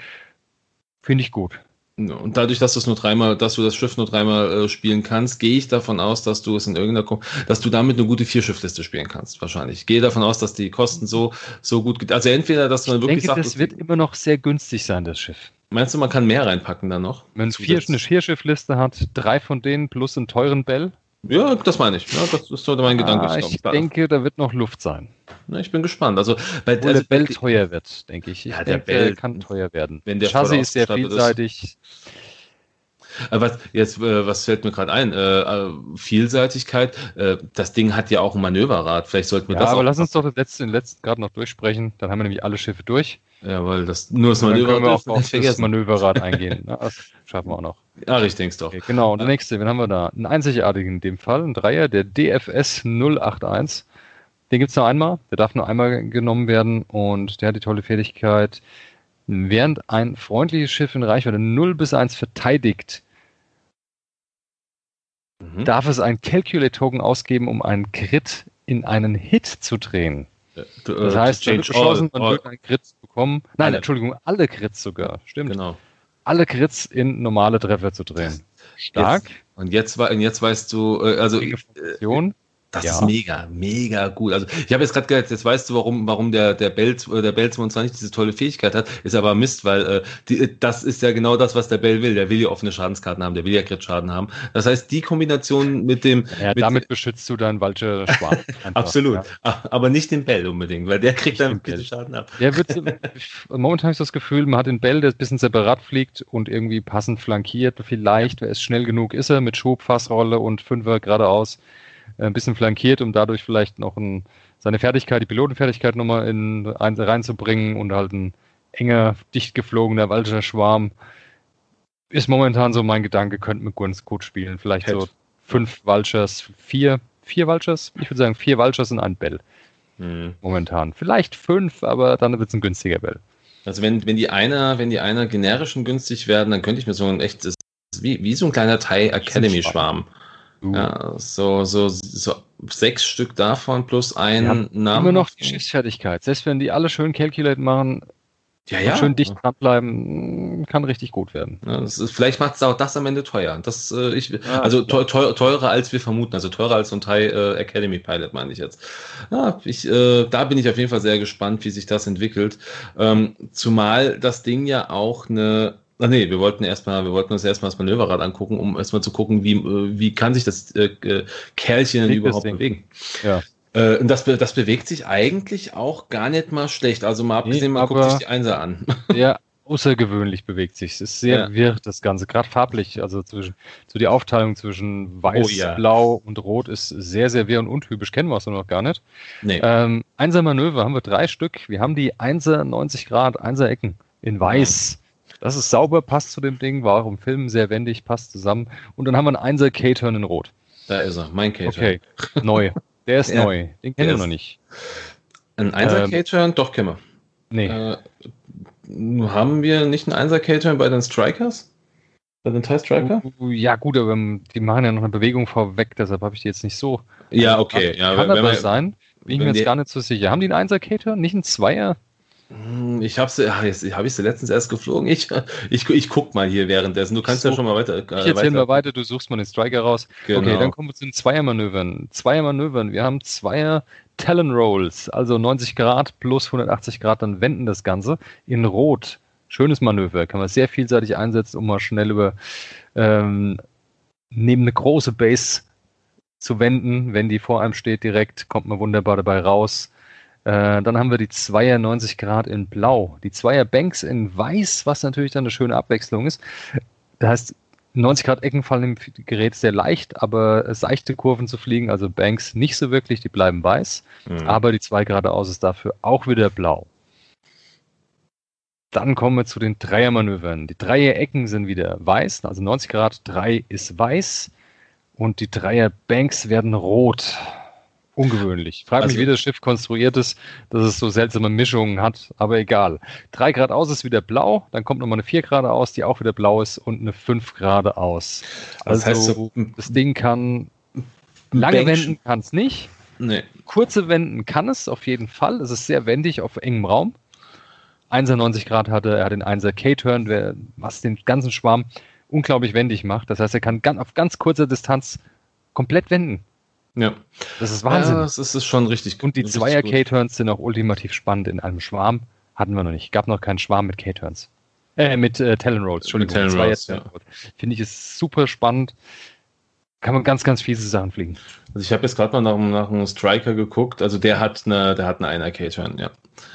Finde ich gut. Und dadurch, dass du es nur dreimal, dass du das Schiff nur dreimal äh, spielen kannst, gehe ich davon aus, dass du es in irgendeiner, dass du damit eine gute Vierschiffliste spielen kannst, wahrscheinlich. Ich gehe davon aus, dass die Kosten so, so gut, also entweder, dass man ich wirklich denke, sagt, das wird immer noch sehr günstig sein, das Schiff. Meinst du, man kann mehr reinpacken dann noch? Wenn es vier, eine Vierschiffliste hat, drei von denen plus einen teuren Bell, ja, das meine ich. Ja, das, das sollte mein Gedanke sein. Ich denke, da wird noch Luft sein. Ja, ich bin gespannt. Also, weil also, der Bell teuer wird, denke ich. ich ja, der Bell kann teuer werden. Wenn der Chassis ist sehr vielseitig. Ist. Äh, was, jetzt, äh, was fällt mir gerade ein? Äh, Vielseitigkeit. das Ding hat ja auch ein Manöverrad. Vielleicht sollten wir ja, das. Aber lass uns doch das letzte, den letzten gerade noch durchsprechen. Dann haben wir nämlich alle Schiffe durch. Ja, weil das nur das Manöverrad. Dann können wir auch auf das Manöverrad eingehen. Na, das schaffen wir auch noch. Ja, ich denke es doch. Okay, genau. Und der nächste, wen haben wir da? Einen einzigartigen in dem Fall, ein Dreier, der DFS 081. Den gibt es nur einmal. Der darf nur einmal genommen werden und der hat die tolle Fähigkeit, während ein freundliches Schiff in Reichweite 0 bis 1 verteidigt, mhm. darf es einen Calculate-Token ausgeben, um einen Crit in einen Hit zu drehen. Das heißt, man wird beschlossen, man wird einen Crit bekommen. Nein, alle. Entschuldigung, alle Crits sogar. Stimmt. Genau. Alle Crits in normale Treffer zu drehen. Stark. Jetzt, und jetzt, und jetzt weißt du, äh, also. Funktion. Das ja. ist mega, mega gut. Also ich habe jetzt gerade gesagt, jetzt weißt du, warum, warum der, der Bell, äh, der Bell 22 diese tolle Fähigkeit hat, ist aber Mist, weil äh, die, das ist ja genau das, was der Bell will. Der will ja offene Schadenskarten haben, der will ja Crit-Schaden haben. Das heißt, die Kombination mit dem. Ja, mit damit beschützt du dann Walche Schwan. Absolut. Ja. Aber nicht den Bell unbedingt, weil der kriegt dann Schaden ab. Der wird, momentan habe ich das Gefühl, man hat den Bell, der ein bisschen separat fliegt und irgendwie passend flankiert. Vielleicht, wer ist schnell genug ist er, mit Schub, Fassrolle und Fünfer geradeaus ein bisschen flankiert, um dadurch vielleicht noch ein, seine Fertigkeit, die Pilotenfertigkeit nochmal in, ein, reinzubringen und halt ein enger, dicht geflogener Walcher Schwarm ist momentan so mein Gedanke, könnte mit Guns gut spielen. Vielleicht Head. so fünf Vultures, vier, vier Vultures? Ich würde sagen vier Vultures und ein Bell. Hm. Momentan. Vielleicht fünf, aber dann wird es ein günstiger Bell. Also wenn, wenn die einer, wenn die einer generischen günstig werden, dann könnte ich mir so ein echtes, wie, wie so ein kleiner Thai Academy Schwarm. Uh. Ja, so, so, so sechs Stück davon plus ein Namen. Immer noch die Schiffsfertigkeit. Selbst wenn die alle schön Calculate machen, ja, ja. schön dicht dranbleiben, kann richtig gut werden. Ja, ist, vielleicht macht es auch das am Ende teuer. Das, äh, ich, ja, also teuer, teurer als wir vermuten, also teurer als so ein Thai äh, Academy Pilot, meine ich jetzt. Ja, ich, äh, da bin ich auf jeden Fall sehr gespannt, wie sich das entwickelt. Ähm, zumal das Ding ja auch eine Ach nee, wir wollten erstmal, wir wollten uns erstmal das Manöverrad angucken, um erstmal zu gucken, wie, äh, wie kann sich das äh, äh Kerlchen überhaupt bewegen. Ja. Äh, und das, das bewegt sich eigentlich auch gar nicht mal schlecht. Also mal abgesehen, nee, man guckt sich die Einser an. Ja, außergewöhnlich bewegt sich. Es ist sehr ja. wirr, das Ganze. Gerade farblich, also zwischen, so die Aufteilung zwischen weiß, oh, ja. blau und rot ist sehr, sehr wirr und untypisch. Kennen wir es noch gar nicht. Nee. Ähm, Einser Manöver haben wir drei Stück. Wir haben die Einser 90 Grad, Einser Ecken in weiß. Das ist sauber, passt zu dem Ding, war auch im Film sehr wendig, passt zusammen. Und dann haben wir einen Einser K-Turn in Rot. Da ist er, mein K-Turn. Okay, neu. Der ist ja. neu. Den kennen wir noch nicht. Ein 1er ähm, K-Turn? Doch, kennen wir. Nee. Äh, haben wir nicht einen 1er K-Turn bei den Strikers? Bei den Thai Striker? Ja, gut, aber die machen ja noch eine Bewegung vorweg, deshalb habe ich die jetzt nicht so. Ja, okay. Ja, kann wenn, das sein? Bin ich mir jetzt gar nicht so sicher. Haben die einen 1er K-Turn? Nicht einen Zweier? Hm, ich habe sie, ach, jetzt habe ich sie letztens erst geflogen. Ich, ich, ich guck mal hier währenddessen. Du kannst so, ja schon mal weiter. Äh, ich erzähle mal weiter, du suchst mal den Striker raus. Genau. Okay, dann kommen wir zu den Zweiermanövern. Zweiermanövern. Wir haben Zweier Talon Rolls, also 90 Grad plus 180 Grad, dann wenden das Ganze in Rot. Schönes Manöver, kann man sehr vielseitig einsetzen, um mal schnell über ähm, neben eine große Base zu wenden. Wenn die vor einem steht direkt, kommt man wunderbar dabei raus äh, dann haben wir die Zweier 90 Grad in Blau, die Zweier Banks in Weiß, was natürlich dann eine schöne Abwechslung ist. Das heißt, 90 Grad Ecken fallen im Gerät sehr leicht, aber seichte Kurven zu fliegen, also Banks nicht so wirklich, die bleiben weiß. Mhm. Aber die zwei geradeaus ist dafür auch wieder blau. Dann kommen wir zu den Dreiermanövern. Die Dreierecken sind wieder weiß, also 90 Grad, 3 ist weiß und die Dreier-Banks werden rot. Ungewöhnlich. Frag also, mich, wie das Schiff konstruiert ist, dass es so seltsame Mischungen hat, aber egal. Drei Grad aus ist wieder blau, dann kommt nochmal eine vier Grad aus, die auch wieder blau ist und eine fünf Grad aus. Also das, heißt so, das Ding kann lange Bank wenden kann es nicht. Nee. Kurze wenden kann es auf jeden Fall. Es ist sehr wendig auf engem Raum. 91 Grad hatte, er hat den 1er K-Turn, was den ganzen Schwarm unglaublich wendig macht. Das heißt, er kann auf ganz kurzer Distanz komplett wenden. Ja. Das ist Wahnsinn. Ja, das ist, ist schon richtig Und die Zweier K-Turns sind auch ultimativ spannend in einem Schwarm. Hatten wir noch nicht. Gab noch keinen Schwarm mit K-Turns. Äh, mit äh, Talon Rolls. Entschuldigung. Mit Talon Rolls, ja. Finde ich es super spannend. Kann man ganz, ganz fiese Sachen fliegen. Also ich habe jetzt gerade mal nach, nach einem Striker geguckt. Also der hat eine, der hat eine einer K-Turn, ja.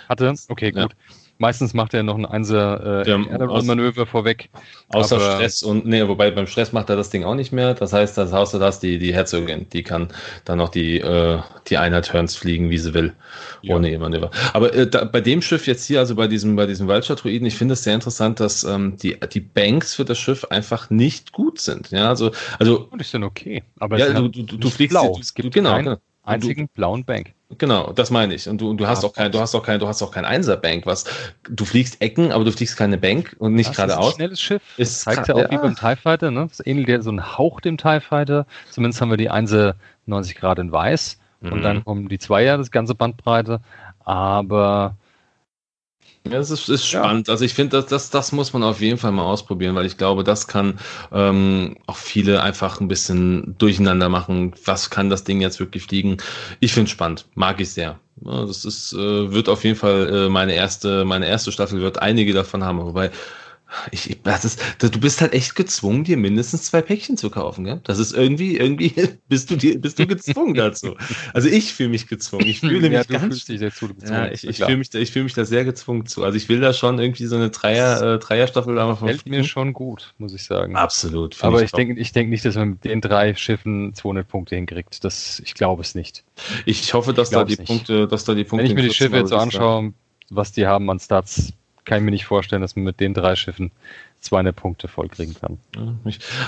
Hatte? Okay, gut. Ja. Meistens macht er noch ein Einser äh, Manöver vorweg. Außer aber, Stress und nee, wobei beim Stress macht er das Ding auch nicht mehr. Das heißt, das Haus das die die Herzogin, die kann dann noch die äh, die Einheit-Turns fliegen, wie sie will, ja. ohne E-Manöver. Aber äh, da, bei dem Schiff jetzt hier, also bei diesem bei diesem Waldschatruiden, ich finde es sehr interessant, dass ähm, die die Banks für das Schiff einfach nicht gut sind. Ja, also also. Die sind okay, aber ja, du, du, du fliegst blau. Du, es gibt genau, genau einzigen du, blauen Bank. Genau, das meine ich. Und du, du hast auch kein, du hast auch kein, du hast auch kein Einser-Bank, was du fliegst Ecken, aber du fliegst keine Bank und nicht geradeaus. Schnelles Schiff. Ist zeigt ja auch wie beim TIE Fighter, ne? Das ähnelt ja so ein Hauch dem TIE Fighter. Zumindest haben wir die Einser 90 Grad in weiß. Mhm. Und dann kommen die Zweier, das ganze Bandbreite. Aber ja, es ist, ist spannend. Ja. Also ich finde, das, das, das muss man auf jeden Fall mal ausprobieren, weil ich glaube, das kann ähm, auch viele einfach ein bisschen durcheinander machen. Was kann das Ding jetzt wirklich fliegen? Ich finde es spannend, mag ich sehr. Ja, das ist, äh, wird auf jeden Fall äh, meine erste, meine erste Staffel wird einige davon haben. Wobei ich, ich, das ist, du bist halt echt gezwungen, dir mindestens zwei Päckchen zu kaufen, gell? Das ist irgendwie, irgendwie bist du dir, bist du gezwungen dazu. Also ich fühle mich gezwungen. Ich fühle ja, mich ganz, dazu. Ja, ich, ich fühle mich, ich fühle mich da sehr gezwungen zu. Also ich will da schon irgendwie so eine Dreier, äh, Dreierstaffel da mal Fällt mir schon gut, muss ich sagen. Absolut. Aber ich denke, ich denke nicht, dass man mit den drei Schiffen 200 Punkte hinkriegt. Das, ich glaube es nicht. Ich hoffe, dass da die Punkte, dass da die Punkte. Wenn ich mir die Schiffe jetzt so anschaue, was die haben an Stats, kann ich mir nicht vorstellen, dass man mit den drei Schiffen 200 Punkte vollkriegen kann.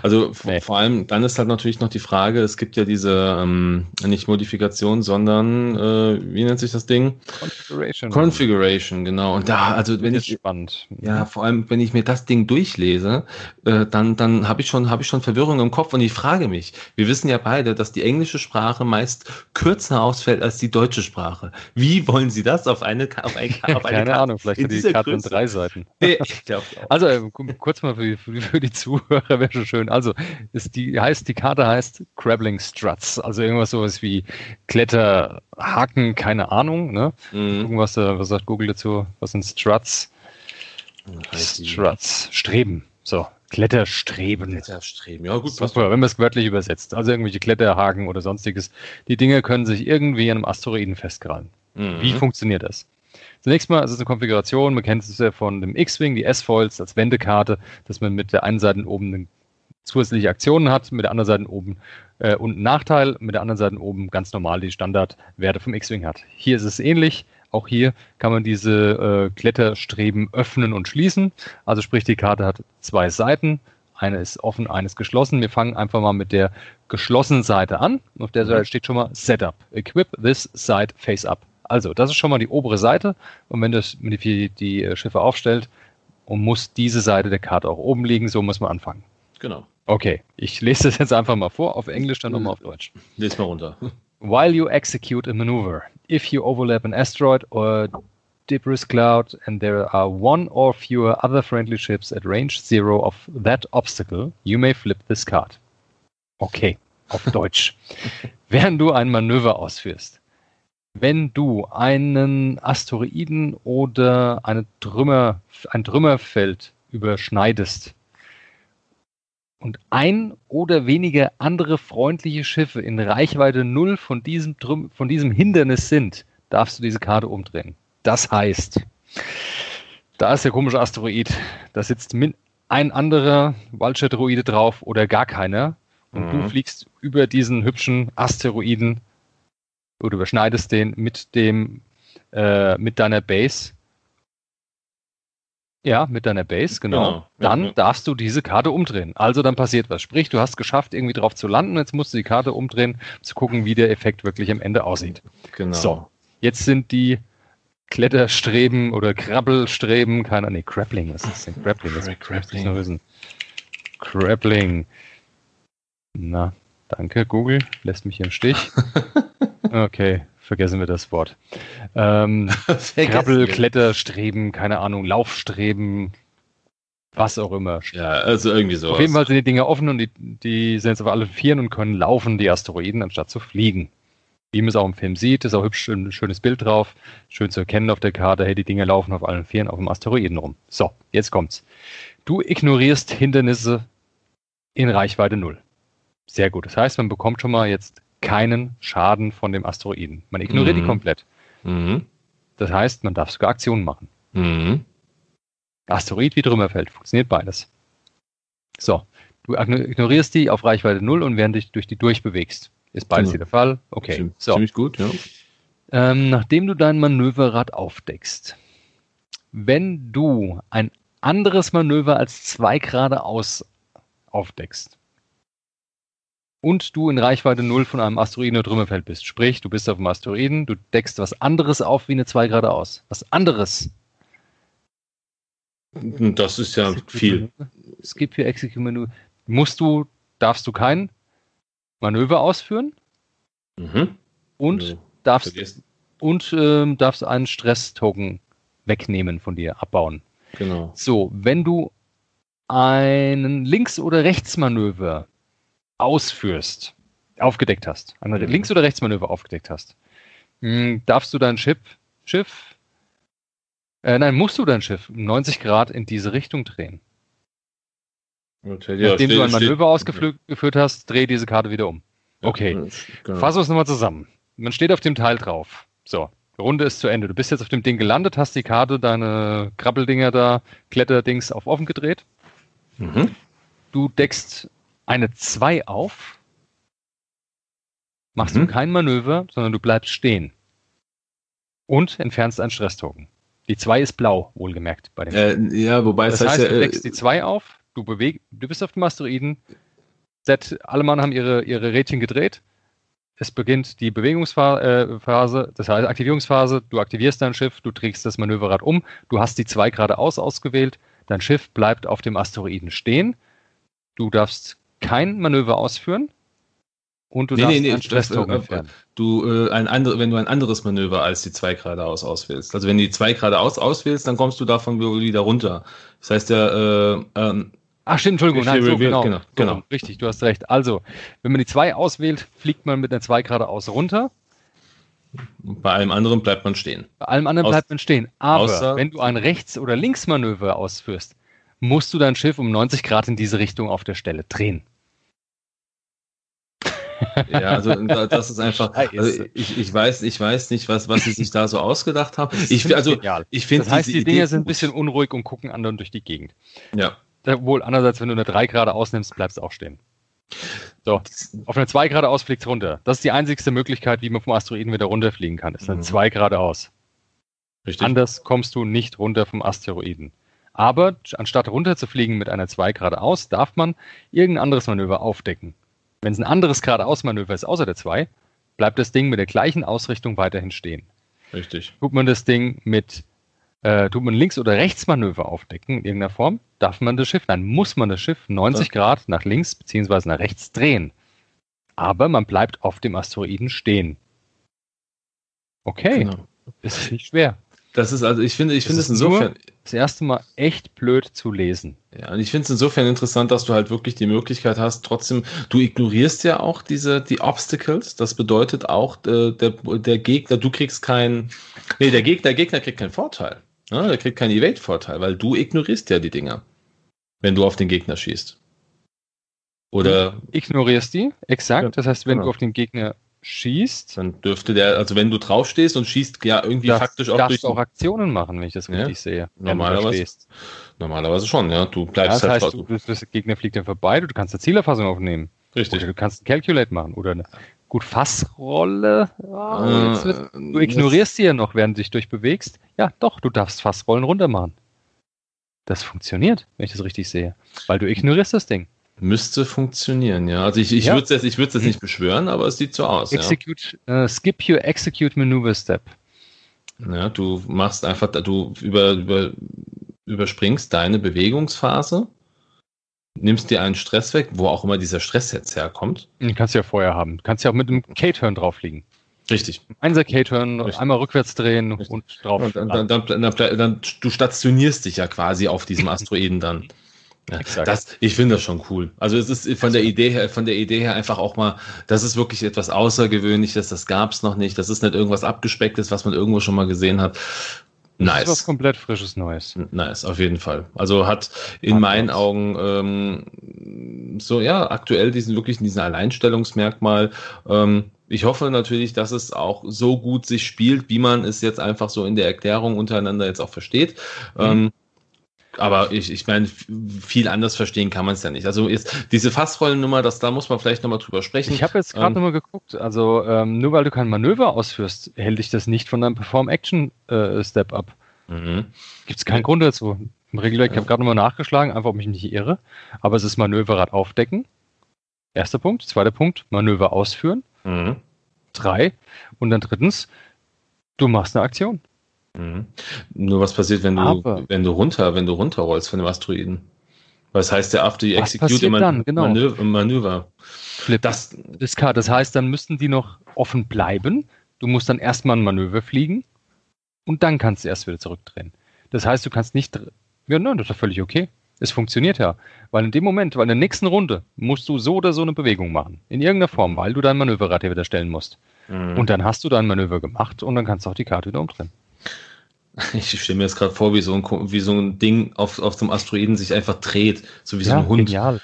Also nee. vor allem, dann ist halt natürlich noch die Frage, es gibt ja diese, ähm, nicht Modifikation, sondern, äh, wie nennt sich das Ding? Configuration. Configuration, genau. Und da, also wenn ich, spannend. ja, vor allem, wenn ich mir das Ding durchlese, äh, dann, dann habe ich schon, habe ich schon Verwirrung im Kopf und ich frage mich, wir wissen ja beide, dass die englische Sprache meist kürzer ausfällt als die deutsche Sprache. Wie wollen Sie das auf eine, auf eine, auf eine Keine Karte, Ahnung, vielleicht hat die Karte in drei Seiten. Nee, ich glaube Also, kurz mal für, für, für die Zuhörer wäre schon schön. Also, ist die, heißt, die Karte heißt Crabbling Struts. Also irgendwas sowas wie Kletterhaken, keine Ahnung. Ne? Mhm. Irgendwas, äh, was sagt Google dazu? Was sind Struts? Struts. Streben. So, Kletterstreben. Kletterstreben, ja gut. Super, wenn man es wörtlich übersetzt. Also irgendwelche Kletterhaken oder sonstiges. Die Dinge können sich irgendwie an einem Asteroiden festkrallen. Mhm. Wie funktioniert das? Zunächst mal ist es eine Konfiguration, man kennt es ja von dem X-Wing, die S-Foils als Wendekarte, dass man mit der einen Seite oben eine zusätzliche Aktionen hat, mit der anderen Seite oben äh, und Nachteil, mit der anderen Seite oben ganz normal die Standardwerte vom X-Wing hat. Hier ist es ähnlich. Auch hier kann man diese äh, Kletterstreben öffnen und schließen. Also sprich, die Karte hat zwei Seiten. Eine ist offen, eine ist geschlossen. Wir fangen einfach mal mit der geschlossenen Seite an. Auf der Seite steht schon mal Setup. Equip this side face up. Also, das ist schon mal die obere Seite. Und wenn das die, die äh, Schiffe aufstellt, und muss diese Seite der Karte auch oben liegen, so muss man anfangen. Genau. Okay, ich lese das jetzt einfach mal vor, auf Englisch, dann nochmal auf Deutsch. Lies mal runter. While you execute a maneuver, if you overlap an asteroid or debris cloud and there are one or fewer other friendly ships at range zero of that obstacle, you may flip this card. Okay, auf Deutsch. Während du ein Manöver ausführst, wenn du einen Asteroiden oder eine Trümmer, ein Trümmerfeld überschneidest und ein oder weniger andere freundliche Schiffe in Reichweite null von diesem, Trüm von diesem Hindernis sind, darfst du diese Karte umdrehen. Das heißt, da ist der komische Asteroid, da sitzt ein anderer Waldschatroide drauf oder gar keiner und mhm. du fliegst über diesen hübschen Asteroiden oder überschneidest den mit dem, äh, mit deiner Base. Ja, mit deiner Base, genau. genau. Dann ja, darfst du diese Karte umdrehen. Also dann passiert was. Sprich, du hast geschafft, irgendwie drauf zu landen. Jetzt musst du die Karte umdrehen, um zu gucken, wie der Effekt wirklich am Ende aussieht. Genau. So, jetzt sind die Kletterstreben oder Krabbelstreben, keine Ahnung, nee, Grappling, was ist denn Grappling? Das Grappling. Noch wissen. Grappling. Na, danke, Google, lässt mich im Stich. Okay, vergessen wir das Wort. Ähm, Krabbel, Kletterstreben, keine Ahnung, Laufstreben, was auch immer. Ja, also irgendwie so. Auf jeden Fall sind die Dinge offen und die, die sind jetzt auf alle Vieren und können laufen, die Asteroiden, anstatt zu fliegen. Wie man es auch im Film sieht, ist auch hübsch, ein schönes Bild drauf, schön zu erkennen auf der Karte, hey, die Dinge laufen auf allen Vieren auf dem Asteroiden rum. So, jetzt kommt's. Du ignorierst Hindernisse in Reichweite null. Sehr gut. Das heißt, man bekommt schon mal jetzt keinen Schaden von dem Asteroiden. Man ignoriert mhm. die komplett. Mhm. Das heißt, man darf sogar Aktionen machen. Mhm. Asteroid wie Trümmerfeld, funktioniert beides. So, du ignorierst die auf Reichweite 0 und während dich durch die durchbewegst. Ist beides genau. hier der Fall? Okay. Ziemlich, so. ziemlich gut, ja. Ähm, nachdem du dein Manöverrad aufdeckst, wenn du ein anderes Manöver als zwei geradeaus aufdeckst, und du in Reichweite 0 von einem Asteroiden oder Trümmerfeld bist. Sprich, du bist auf dem Asteroiden, du deckst was anderes auf wie eine 2 geradeaus. Was anderes. Das ist ja viel. Es gibt hier Execute Menü. Musst du, darfst du kein Manöver ausführen mhm. und ja, darfst und ähm, darfst einen Stress-Token wegnehmen von dir, abbauen. Genau. So, wenn du einen Links- oder Rechtsmanöver ausführst, aufgedeckt hast, ein mhm. Links- oder Rechtsmanöver aufgedeckt hast, mh, hm, darfst du dein Schiff, Schiff, äh, nein, musst du dein Schiff um 90 Grad in diese Richtung drehen. Okay, ja, Nachdem steht, du ein Manöver ausgeführt hast, dreh diese Karte wieder um. Okay, ja, genau. fassen wir es nochmal zusammen. Man steht auf dem Teil drauf. So, Runde ist zu Ende. Du bist jetzt auf dem Ding gelandet, hast die Karte, deine Krabbeldinger da, Kletterdings auf offen gedreht. Mhm. Du deckst eine 2 auf, machst mhm. du kein Manöver, sondern du bleibst stehen und entfernst einen Stresstoken. Die 2 ist blau, wohlgemerkt bei dem. Äh, ja, wobei das es heißt, heißt ja, du äh, deckst die 2 auf, du beweg, du bist auf dem Asteroiden, Set, alle Mann haben ihre, ihre Rädchen gedreht. Es beginnt die Bewegungsphase, das heißt Aktivierungsphase. Du aktivierst dein Schiff, du trägst das Manöverrad um, du hast die 2 geradeaus ausgewählt, dein Schiff bleibt auf dem Asteroiden stehen. Du darfst kein Manöver ausführen und du Nee, darfst nee, nee, einen Stresstor äh, äh, entfernen. du äh, ein andere, wenn du ein anderes Manöver als die 2 geradeaus auswählst. Also wenn du die 2 geradeaus auswählst, dann kommst du davon wieder runter. Das heißt ja, äh, ähm, Ach stimmt, Entschuldigung, nein, so, Reveal, genau, genau, so, genau. Richtig, du hast recht. Also, wenn man die 2 auswählt, fliegt man mit einer 2 geradeaus runter. bei allem anderen bleibt man stehen. Bei allem anderen Aus- bleibt man stehen. Aber wenn du ein Rechts- oder Linksmanöver ausführst, musst du dein Schiff um 90 Grad in diese Richtung auf der Stelle drehen. Ja, also da- das ist einfach, also ich, ich weiß, ich weiß nicht, was, was sie sich da so ausgedacht haben. Ich, also, ich finde Das heißt, diese die Dinger sind ein bisschen unruhig und gucken anderen durch die Gegend. Ja. Obwohl, andererseits, wenn du eine 3 Grad ausnimmst, bleibst du auch stehen. So, auf eine 2 Grad aus fliegt runter. Das ist die einzigste Möglichkeit, wie man vom Asteroiden wieder runterfliegen kann. Ist eine Mhm. 2 Grad aus. Richtig. Anders kommst du nicht runter vom Asteroiden. Aber anstatt runterzufliegen mit einer 2 geradeaus, darf man irgendein anderes Manöver aufdecken. Wenn es ein anderes geradeaus-Manöver ist, außer der 2, bleibt das Ding mit der gleichen Ausrichtung weiterhin stehen. Richtig. Tut man das Ding mit, äh, tut man Links- oder Rechtsmanöver aufdecken in irgendeiner Form, darf man das Schiff, dann muss man das Schiff 90 Grad nach links bzw. nach rechts drehen. Aber man bleibt auf dem Asteroiden stehen. Okay, Genau. ist nicht schwer. Das ist also, ich finde, ich finde es insofern, Das erste Mal echt blöd zu lesen. ja, und ich finde es insofern interessant, dass du halt wirklich die Möglichkeit hast, trotzdem, du ignorierst ja auch diese, die Obstacles. Das bedeutet auch, äh, der, der Gegner, du kriegst keinen, nee, der Gegner, der Gegner kriegt keinen Vorteil. Ja, der kriegt keinen Evade-Vorteil, weil du ignorierst ja die Dinger, wenn du auf den Gegner schießt. Oder Ignorierst die, exakt. Ja, das heißt, wenn genau. du auf den Gegner schießt, dann dürfte der, also wenn du draufstehst und schießt, ja irgendwie darfst, faktisch auch darfst durch du auch Aktionen machen, wenn ich das Ja, richtig sehe. du da normalerweise. Normalerweise schon, ja. Du Ja, bleibst das halt heißt, du, das, das Gegner fliegt dann vorbei, du kannst eine Zielerfassung aufnehmen. Richtig. Oder du kannst ein Calculate machen oder eine gut Fassrolle. Ah, Äh, jetzt wird, du ignorierst sie ja noch, während du dich durchbewegst. Ja, doch, du darfst Fassrollen runter machen. Das funktioniert, wenn ich das richtig sehe. Weil du ignorierst das Ding. Müsste funktionieren, ja. Also ich, ich Ja. würde es jetzt, ich würd's jetzt nicht beschwören, aber es sieht so aus. Ja. Execute, äh, skip your execute maneuver step. ja, du machst einfach, du über, über, überspringst deine Bewegungsphase, nimmst dir einen Stress weg, wo auch immer dieser Stress jetzt herkommt. Den kannst du ja vorher haben. Du kannst ja auch mit einem K-Turn draufliegen. Richtig. Einser K-Turn, einmal rückwärts drehen Richtig. und drauf. Und dann, dann, dann, dann, du stationierst dich ja quasi auf diesem Asteroiden dann. Ja, das, ich finde das schon cool. Also es ist von der Idee her, von der Idee her einfach auch mal, das ist wirklich etwas Außergewöhnliches, das gab es noch nicht. Das ist nicht irgendwas abgespecktes, was man irgendwo schon mal gesehen hat. Das ist was Nice. komplett frisches Neues. Nice, auf jeden Fall. Also hat in Hat meinen was. Augen ähm, so ja aktuell diesen wirklich diesen Alleinstellungsmerkmal. Ähm, ich hoffe natürlich, dass es auch so gut sich spielt, wie man es jetzt einfach so in der Erklärung untereinander jetzt auch versteht. Mhm. Ähm, aber ich, ich meine, viel anders verstehen kann man es ja nicht. Also ist diese Fassrollennummer, das da muss man vielleicht nochmal drüber sprechen. Ich habe jetzt gerade Ähm, nochmal geguckt. Also, ähm, nur weil du kein Manöver ausführst, hält dich das nicht von deinem Perform-Action-Step ab. Mhm. Gibt es keinen Grund dazu. Im Regelwerk, ich habe gerade nochmal nachgeschlagen, einfach ob ich mich nicht irre. Aber es ist Manöverrad aufdecken. Erster Punkt. Zweiter Punkt, Manöver ausführen. Mhm. Drei. Und dann drittens, du machst eine Aktion. Mhm. Nur was passiert, wenn du, Aber- wenn du runter, wenn du runterrollst von dem Asteroiden? Was heißt der after you execute passiert Man? Genau. Manöver, Manöver? Flip. Das, ist klar. Das heißt, dann müssten die noch offen bleiben. Du musst dann erstmal ein Manöver fliegen und dann kannst du erst wieder zurückdrehen. Das heißt, du kannst nicht. Ja, nein, das ist doch völlig okay. Es funktioniert ja. Weil in dem Moment, weil in der nächsten Runde musst du so oder so eine Bewegung machen. In irgendeiner Form, weil du dein Manöverrad hier wieder stellen musst. Mhm. Und dann hast du dein Manöver gemacht und dann kannst du auch die Karte wieder umdrehen. ich stelle mir jetzt gerade vor, wie so ein, wie so ein Ding auf, auf dem Asteroiden sich einfach dreht, so wie so ein Hund. genial.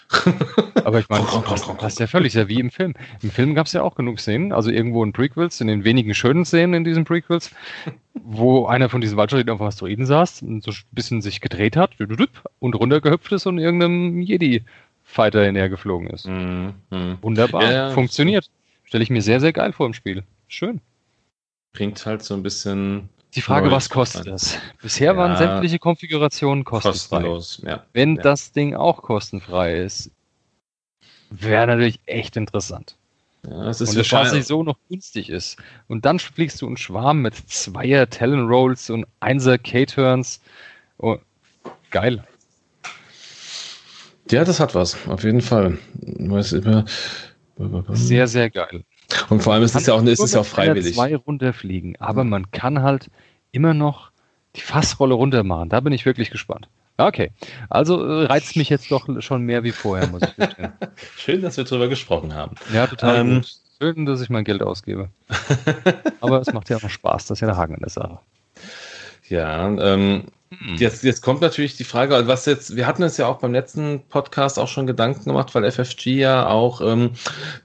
Aber ich meine, das, ist ja völlig, ja wie im Film. Im Film gab es ja auch genug Szenen, also irgendwo in Prequels, in den wenigen schönen Szenen in diesen Prequels, wo einer von diesen Waldschreiten auf dem Asteroiden saß und so ein bisschen sich gedreht hat und runtergehüpft ist und irgendeinem Jedi-Fighter hinterher geflogen ist. Mhm. Mhm. Wunderbar, Ja, ja. funktioniert. Stelle ich mir sehr, sehr geil vor im Spiel. Schön. Bringt halt so ein bisschen. Die Frage, was kostet das? Bisher ja, waren sämtliche Konfigurationen kostenfrei. Kostenlos, ja. Wenn ja. das Ding auch kostenfrei ist, wäre natürlich echt interessant. Ja, das ist und das Chassis so noch günstig ist. Und dann fliegst du einen Schwarm mit Zweier Talon Rolls und Einser K-Turns. Oh, geil. Ja, das hat was, auf jeden Fall. Sehr, sehr geil. Und vor allem ist es ja auch, ist es ja auch freiwillig. zwei runterfliegen, aber man kann halt immer noch die Fassrolle runter machen. Da bin ich wirklich gespannt. Okay, also äh, reizt mich jetzt doch schon mehr wie vorher, muss ich gestehen. Schön, dass wir darüber gesprochen haben. Ja, total ähm. Schön, dass ich mein Geld ausgebe. Aber es macht ja auch Spaß, das ist ja der Haken in der Sache. Ja, ähm, hm. jetzt, jetzt kommt natürlich die Frage, was jetzt, wir hatten uns ja auch beim letzten Podcast auch schon Gedanken gemacht, weil FFG ja auch ähm,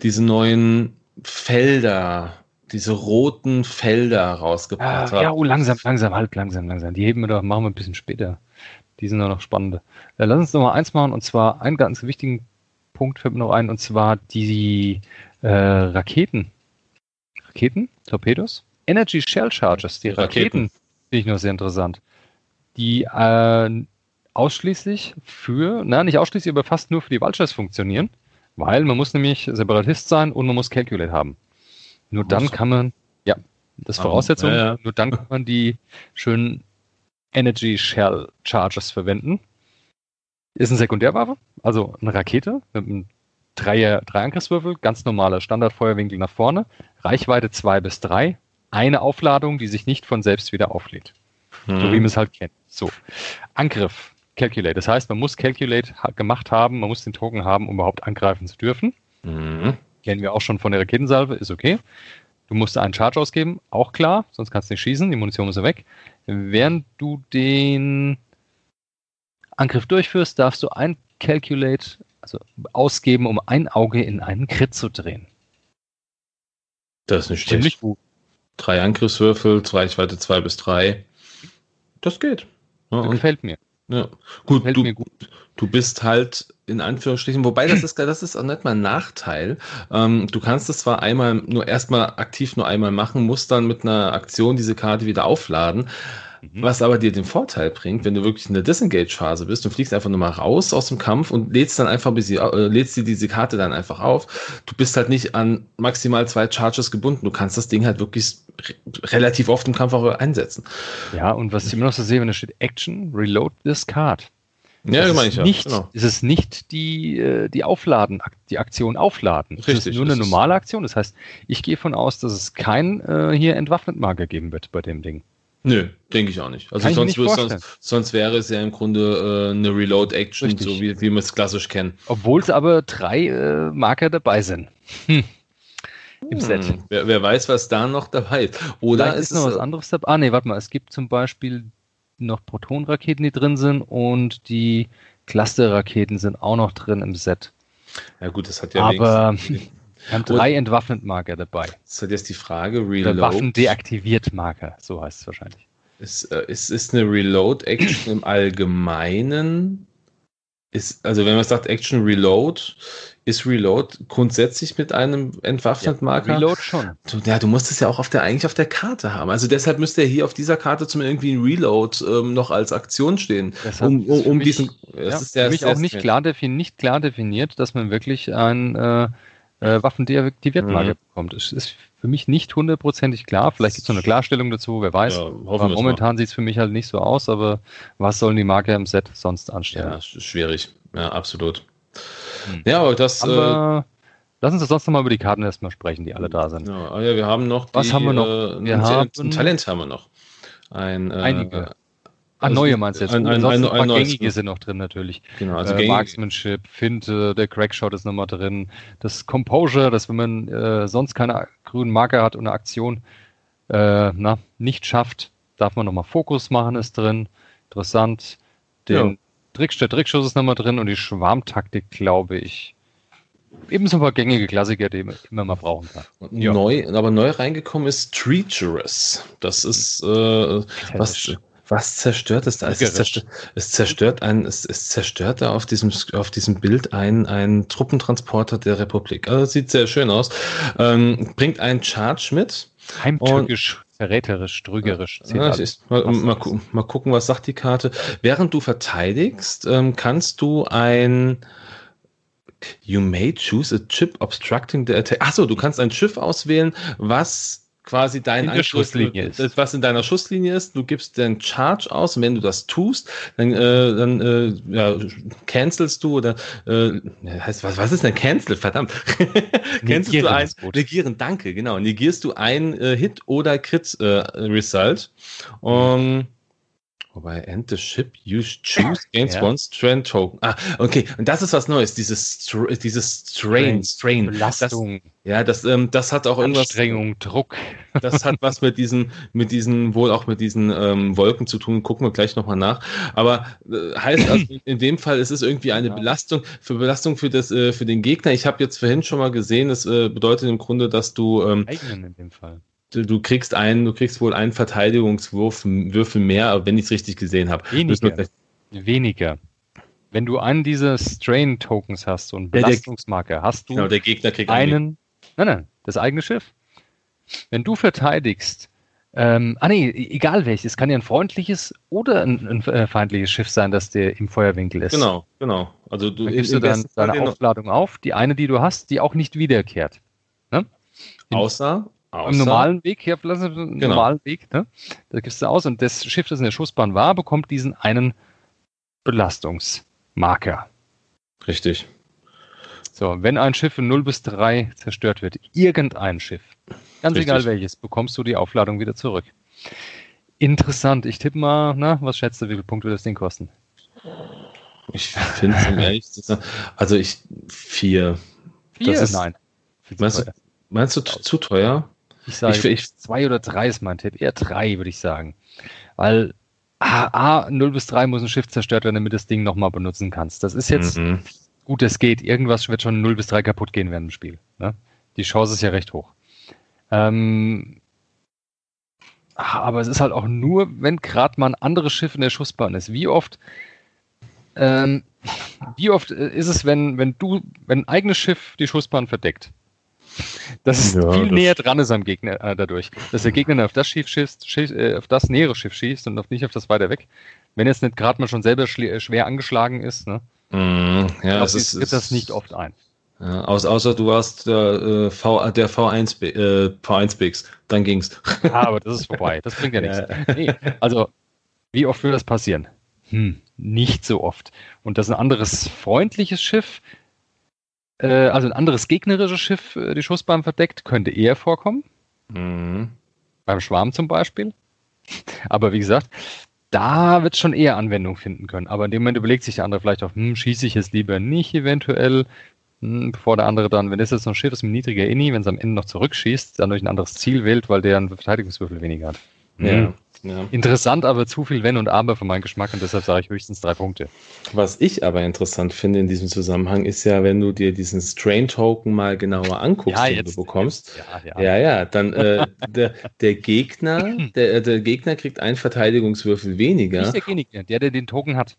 diese neuen Felder, diese roten Felder rausgebracht ah, hat. Ja, oh, langsam, langsam, halt, langsam, langsam. Die heben wir doch, machen wir ein bisschen später. Die sind doch noch spannende. Ja, lass uns noch mal eins machen und zwar einen ganz wichtigen Punkt fällt mir noch ein und zwar die äh, Raketen. Raketen? Torpedos? Energy Shell Charges, die, Raketen, Raketen finde ich noch sehr interessant. Die äh, ausschließlich für, na, nicht ausschließlich, aber fast nur für die Vultures funktionieren. Weil man muss nämlich Separatist sein und man muss Calculate haben. Nur dann kann man, ja, das ist Voraussetzung, ja, ja. nur dann kann man die schönen Energy Shell Charges verwenden. Ist eine Sekundärwaffe, also eine Rakete mit einem Dreier, drei Angriffswürfel, ganz normaler Standardfeuerwinkel nach vorne, Reichweite 2 bis 3, eine Aufladung, die sich nicht von selbst wieder auflädt. Hm. So wie man es halt kennt. So. Angriff. Calculate. Das heißt, man muss Calculate gemacht haben, man muss den Token haben, um überhaupt angreifen zu dürfen. Mhm. Kennen wir auch schon von der Raketensalve, ist okay. Du musst einen Charge ausgeben, auch klar, sonst kannst du nicht schießen, die Munition muss weg. Während du den Angriff durchführst, darfst du ein Calculate also ausgeben, um ein Auge in einen Crit zu drehen. Das ist nicht Ziemlich gut. Drei Angriffswürfel, Reichweite 2 bis 3. Das geht. Ja, gefällt mir. Ja, gut, du, gut. du bist halt in Anführungsstrichen, wobei das ist, das ist auch nicht mal ein Nachteil. Ähm, du kannst es zwar einmal nur erstmal aktiv nur einmal machen, musst dann mit einer Aktion diese Karte wieder aufladen. Mhm. Was aber dir den Vorteil bringt, wenn du wirklich in der Disengage-Phase bist, du fliegst einfach nur mal raus aus dem Kampf und lädst dann einfach, bis sie, äh, lädst dir diese Karte dann einfach auf. Du bist halt nicht an maximal zwei Charges gebunden. Du kannst das Ding halt wirklich relativ oft im Kampf auch einsetzen. Ja, und was ich immer noch so sehe, wenn da steht Action, Reload this card. Ja, das meine ich ja. Nicht, genau. Es ist nicht die, äh, die Aufladen, die Aktion Aufladen. Richtig, es ist nur eine normale Aktion. Das heißt, ich gehe von aus, dass es kein äh, hier Entwaffnet-Marker geben wird bei dem Ding. Nö, denke ich auch nicht. Also sonst, nicht sonst, sonst, wäre es ja im Grunde äh, eine Reload-Action, so wie, wie wir es klassisch kennen. Obwohl es aber drei äh, Marker dabei sind. Hm. Im hm. Set. Wer, wer, weiß, was da noch dabei ist. Oder Vielleicht ist, ist noch was anderes dabei. Ah, nee, warte mal. Es gibt zum Beispiel noch Protonraketen, die drin sind und die Cluster-Raketen sind auch noch drin im Set. Ja, gut, das hat ja Aber. Wir haben drei Entwaffnet-Marker dabei. Das hat jetzt die Frage, Reload. Waffen deaktiviert Marker, so heißt es wahrscheinlich. Ist, äh, ist, ist eine Reload-Action im Allgemeinen, ist, also wenn man sagt Action Reload, ist Reload grundsätzlich mit einem Entwaffnet-Marker? Ja, Reload schon. Du, ja, du musst es ja auch auf der, eigentlich auf der Karte haben. Also deshalb müsste er hier auf dieser Karte zum irgendwie ein Reload ähm, noch als Aktion stehen. Um, um, um mich, diesen. Das ja, ist der, für mich auch nicht klar, nicht klar definiert, dass man wirklich ein äh, äh, Waffendeaktiviertmarke mhm. bekommt. Es ist für mich nicht hundertprozentig klar. Vielleicht gibt es noch eine Klarstellung dazu, wer weiß. Ja, momentan sieht es für mich halt nicht so aus, aber was sollen die Marke im Set sonst anstellen? Ja, schwierig. Ja, absolut. Hm. Ja, aber das. Aber, äh, lass uns das sonst nochmal über die Karten erstmal sprechen, die alle da sind. Ja, ja wir haben noch. Was die, haben wir noch? Äh, wir ein, haben, ein Talent haben wir noch. Ein, äh, einige. Ah, also neue meinst du jetzt? Ein, ein, ein, ein, ein gängige sind noch drin natürlich. Genau, also äh, Marksmanship, Finte, der Crackshot ist nochmal drin. Das Composure, dass wenn man äh, sonst keine grünen Marker hat und eine Aktion äh, na, nicht schafft, darf man nochmal Fokus machen, ist drin. Interessant. Den ja. Trick, der Trickschuss ist nochmal drin und die Schwarmtaktik, glaube ich. Ebenso ein paar gängige Klassiker, die man immer mal brauchen kann. Ja. Neu, aber neu reingekommen ist Treacherous. Das ist äh, was. Was zerstört es da? Es, zerstört, es zerstört ein, es, es zerstört da auf diesem, auf diesem Bild ein, ein Truppentransporter der Republik. Also sieht sehr schön aus. Ähm, bringt einen Charge mit. Heimtückisch verräterisch, trügerisch. Ja, ist, mal, mal, mal, gucken, was sagt die Karte. Während du verteidigst, ähm, kannst du ein You may choose a chip obstructing the attack. Achso, du kannst ein Schiff auswählen, was quasi dein in Schusslinie ist. was in deiner Schusslinie ist. Du gibst den Charge aus und wenn du das tust, dann, äh, dann äh, ja, cancelst du oder äh, heißt was, was ist denn Cancel? Verdammt. cancelst du ein negieren, danke, genau. Negierst du ein äh, Hit oder Crit äh, Result. Um, Wobei, end the ship, you choose gains ja. one strain token. Ah, okay. Und das ist was Neues. Dieses, dieses Strain, Strain. Belastung. Das, ja, das, ähm, das hat auch irgendwas. Anstrengung, Druck. Das hat was mit diesen, mit diesen, wohl auch mit diesen ähm, Wolken zu tun. Gucken wir gleich nochmal nach. Aber äh, heißt also, in dem Fall, es ist irgendwie eine ja. Belastung, für Belastung für das, äh, für den Gegner. Ich habe jetzt vorhin schon mal gesehen, es äh, bedeutet im Grunde, dass du. Ähm, Eigenen in dem Fall du kriegst einen, du kriegst wohl einen Verteidigungswurf, Würfel mehr, wenn ich es richtig gesehen habe. Weniger. Weniger. Wenn du einen dieser Strain-Tokens hast und Belastungsmarker, hast du genau, der Gegner kriegt einen. Nein, nein, das eigene Schiff. Wenn du verteidigst, ähm, ah nee, e-, egal welches, kann ja ein freundliches oder ein, ein äh, feindliches Schiff sein, das dir im Feuerwinkel ist. Genau, genau. Also du dann gibst du dann deine Aufladung auf, die eine, die du hast, die auch nicht wiederkehrt. Ne? Außer Außer, Im normalen Weg, hier im genau. normalen Weg, ne? da gibst du aus und das Schiff, das in der Schussbahn war, bekommt diesen einen Belastungsmarker. Richtig. So, wenn ein Schiff in 0 bis 3 zerstört wird, irgendein Schiff, ganz Richtig. egal welches, bekommst du die Aufladung wieder zurück. Interessant. Ich tippe mal, na, was schätzt du, wie viele Punkte wird das Ding kosten? Ich finde es ehrlich also ich, vier. Vier? Ist, Nein. Meinst du, meinst du zu teuer? Ich sage, ich, ich, zwei oder drei ist mein Tipp. Eher drei, würde ich sagen. Weil A, A, 0 bis 3 muss ein Schiff zerstört werden, damit du das Ding nochmal benutzen kannst. Das ist jetzt mhm. gut, es geht. Irgendwas wird schon 0 bis 3 kaputt gehen während dem Spiel. Ne? Die Chance ist ja recht hoch. Ähm, aber es ist halt auch nur, wenn gerade mal ein anderes Schiff in der Schussbahn ist. Wie oft, ähm, wie oft ist es, wenn, wenn du, wenn ein eigenes Schiff die Schussbahn verdeckt? Dass es ja, viel das näher dran ist am Gegner äh, dadurch. Dass der Gegner auf das Schiff schießt, schießt äh, auf das nähere Schiff schießt und auf nicht auf das weiter weg. Wenn jetzt nicht gerade mal schon selber äh, schwer angeschlagen ist, ne? Mm, ja, das ist, tritt das nicht oft ein. Ja, außer, außer du warst der, äh, v, der V1, äh, V1 Bigs, dann ging's. Ja, aber das ist vorbei. Das bringt ja nichts. Nee, also, wie oft würde das passieren? Hm, nicht so oft. Und dass ein anderes freundliches Schiff äh, also ein anderes gegnerisches Schiff äh, die Schussbahn verdeckt, könnte eher vorkommen. Mhm. Beim Schwarm zum Beispiel. Aber wie gesagt, da wird es schon eher Anwendung finden können. Aber in dem Moment überlegt sich der andere vielleicht auch, hm, schieße ich es lieber nicht eventuell, hm, bevor der andere dann, wenn das jetzt noch ein Schiff ist mit niedriger Inni, wenn es am Ende noch zurückschießt, dann durch ein anderes Ziel wählt, weil der einen Verteidigungswürfel weniger hat. Ja. Ja. Interessant, aber zu viel Wenn und Aber für meinen Geschmack und deshalb sage ich höchstens drei Punkte. Was ich aber interessant finde in diesem Zusammenhang ist ja, wenn du dir diesen Strain-Token mal genauer anguckst, ja, den du bekommst. Ja, ja, ja, ja dann äh, der, der, Gegner, der, der, Gegner kriegt einen Verteidigungswürfel weniger. Nicht der Gegner, der, der den Token hat.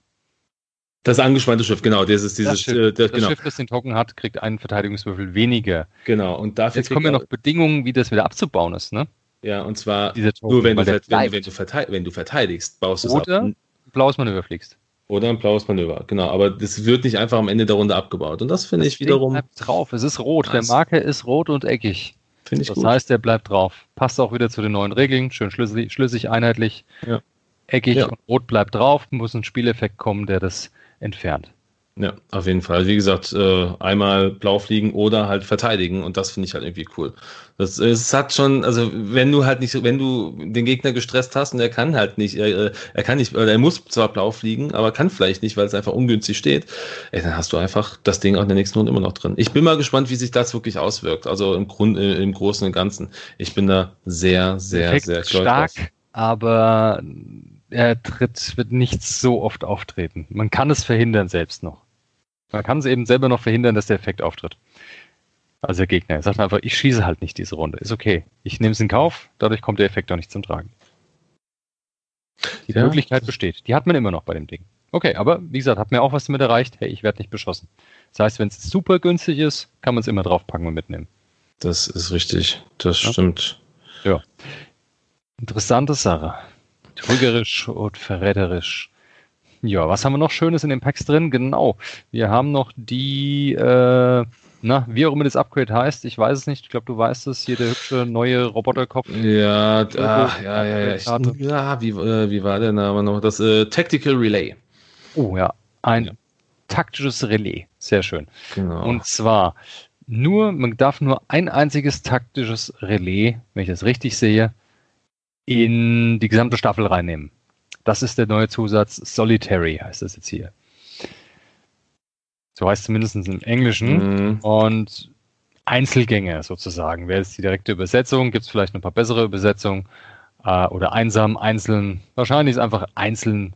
Das angespannte Schiff, genau. Dieses, dieses, das Schiff, äh, das, genau. Schiff, das den Token hat, kriegt einen Verteidigungswürfel weniger. Genau. Und dafür Jetzt kommen ja noch Bedingungen, wie das wieder abzubauen ist, ne? Ja, und zwar Token, nur wenn du, wenn, wenn, du wenn, du verteidigst, baust du es ab. Oder ein blaues Manöver fliegst. Oder ein blaues Manöver, genau. Aber das wird nicht einfach am Ende der Runde abgebaut. Und das finde ich wiederum. Bleibt drauf. Es ist rot. Der Marker ist rot und eckig. Finde ich das gut. Das heißt, der bleibt drauf. Passt auch wieder zu den neuen Regeln. Schön schlüssig, schlüssig einheitlich. Ja. Eckig ja. und rot bleibt drauf. Muss ein Spieleffekt kommen, der das entfernt. Ja, auf jeden Fall. Wie gesagt, äh, einmal blau fliegen oder halt verteidigen und das finde ich halt irgendwie cool. Das, es hat schon, also wenn du halt nicht, wenn du den Gegner gestresst hast und er kann halt nicht, er, er kann nicht, oder er muss zwar blau fliegen, aber kann vielleicht nicht, weil es einfach ungünstig steht, ey, dann hast du einfach das Ding auch in der nächsten Runde immer noch drin. Ich bin mal gespannt, wie sich das wirklich auswirkt. Also im Grund, äh, im Großen und Ganzen. Ich bin da sehr, sehr, Effekt sehr stark, drauf. aber er tritt, wird nicht so oft auftreten. Man kann es verhindern selbst noch. Man kann es eben selber noch verhindern, dass der Effekt auftritt. Also der Gegner. Er sagt einfach, ich schieße halt nicht diese Runde. Ist okay. Ich nehme es in Kauf, dadurch kommt der Effekt auch nicht zum Tragen. Die ja. Möglichkeit besteht. Die hat man immer noch bei dem Ding. Okay, aber wie gesagt, hat mir auch was damit erreicht. Hey, ich werde nicht beschossen. Das heißt, wenn es super günstig ist, kann man es immer draufpacken und mitnehmen. Das ist richtig. Das ja? stimmt. Ja. Interessante Sache. Trügerisch und verräterisch. Ja, was haben wir noch Schönes in den Packs drin? Genau. Wir haben noch die, äh, na, wie auch immer das Upgrade heißt, ich weiß es nicht. Ich glaube, du weißt es. Hier der hübsche neue Roboterkopf. Ja, ach, ja, ja, ja. Ich, ja, wie, äh, wie war der Name noch? Das äh, Tactical Relay. Oh ja, ein ja. taktisches Relais. Sehr schön. Genau. Und zwar nur, man darf nur ein einziges taktisches Relais, wenn ich das richtig sehe, in die gesamte Staffel reinnehmen. Das ist der neue Zusatz Solitary, heißt das jetzt hier. So heißt es zumindest im Englischen. Mhm. Und Einzelgänge sozusagen wäre jetzt die direkte Übersetzung. Gibt es vielleicht noch ein paar bessere Übersetzungen? Äh, oder einsam, einzeln. Wahrscheinlich ist einfach einzeln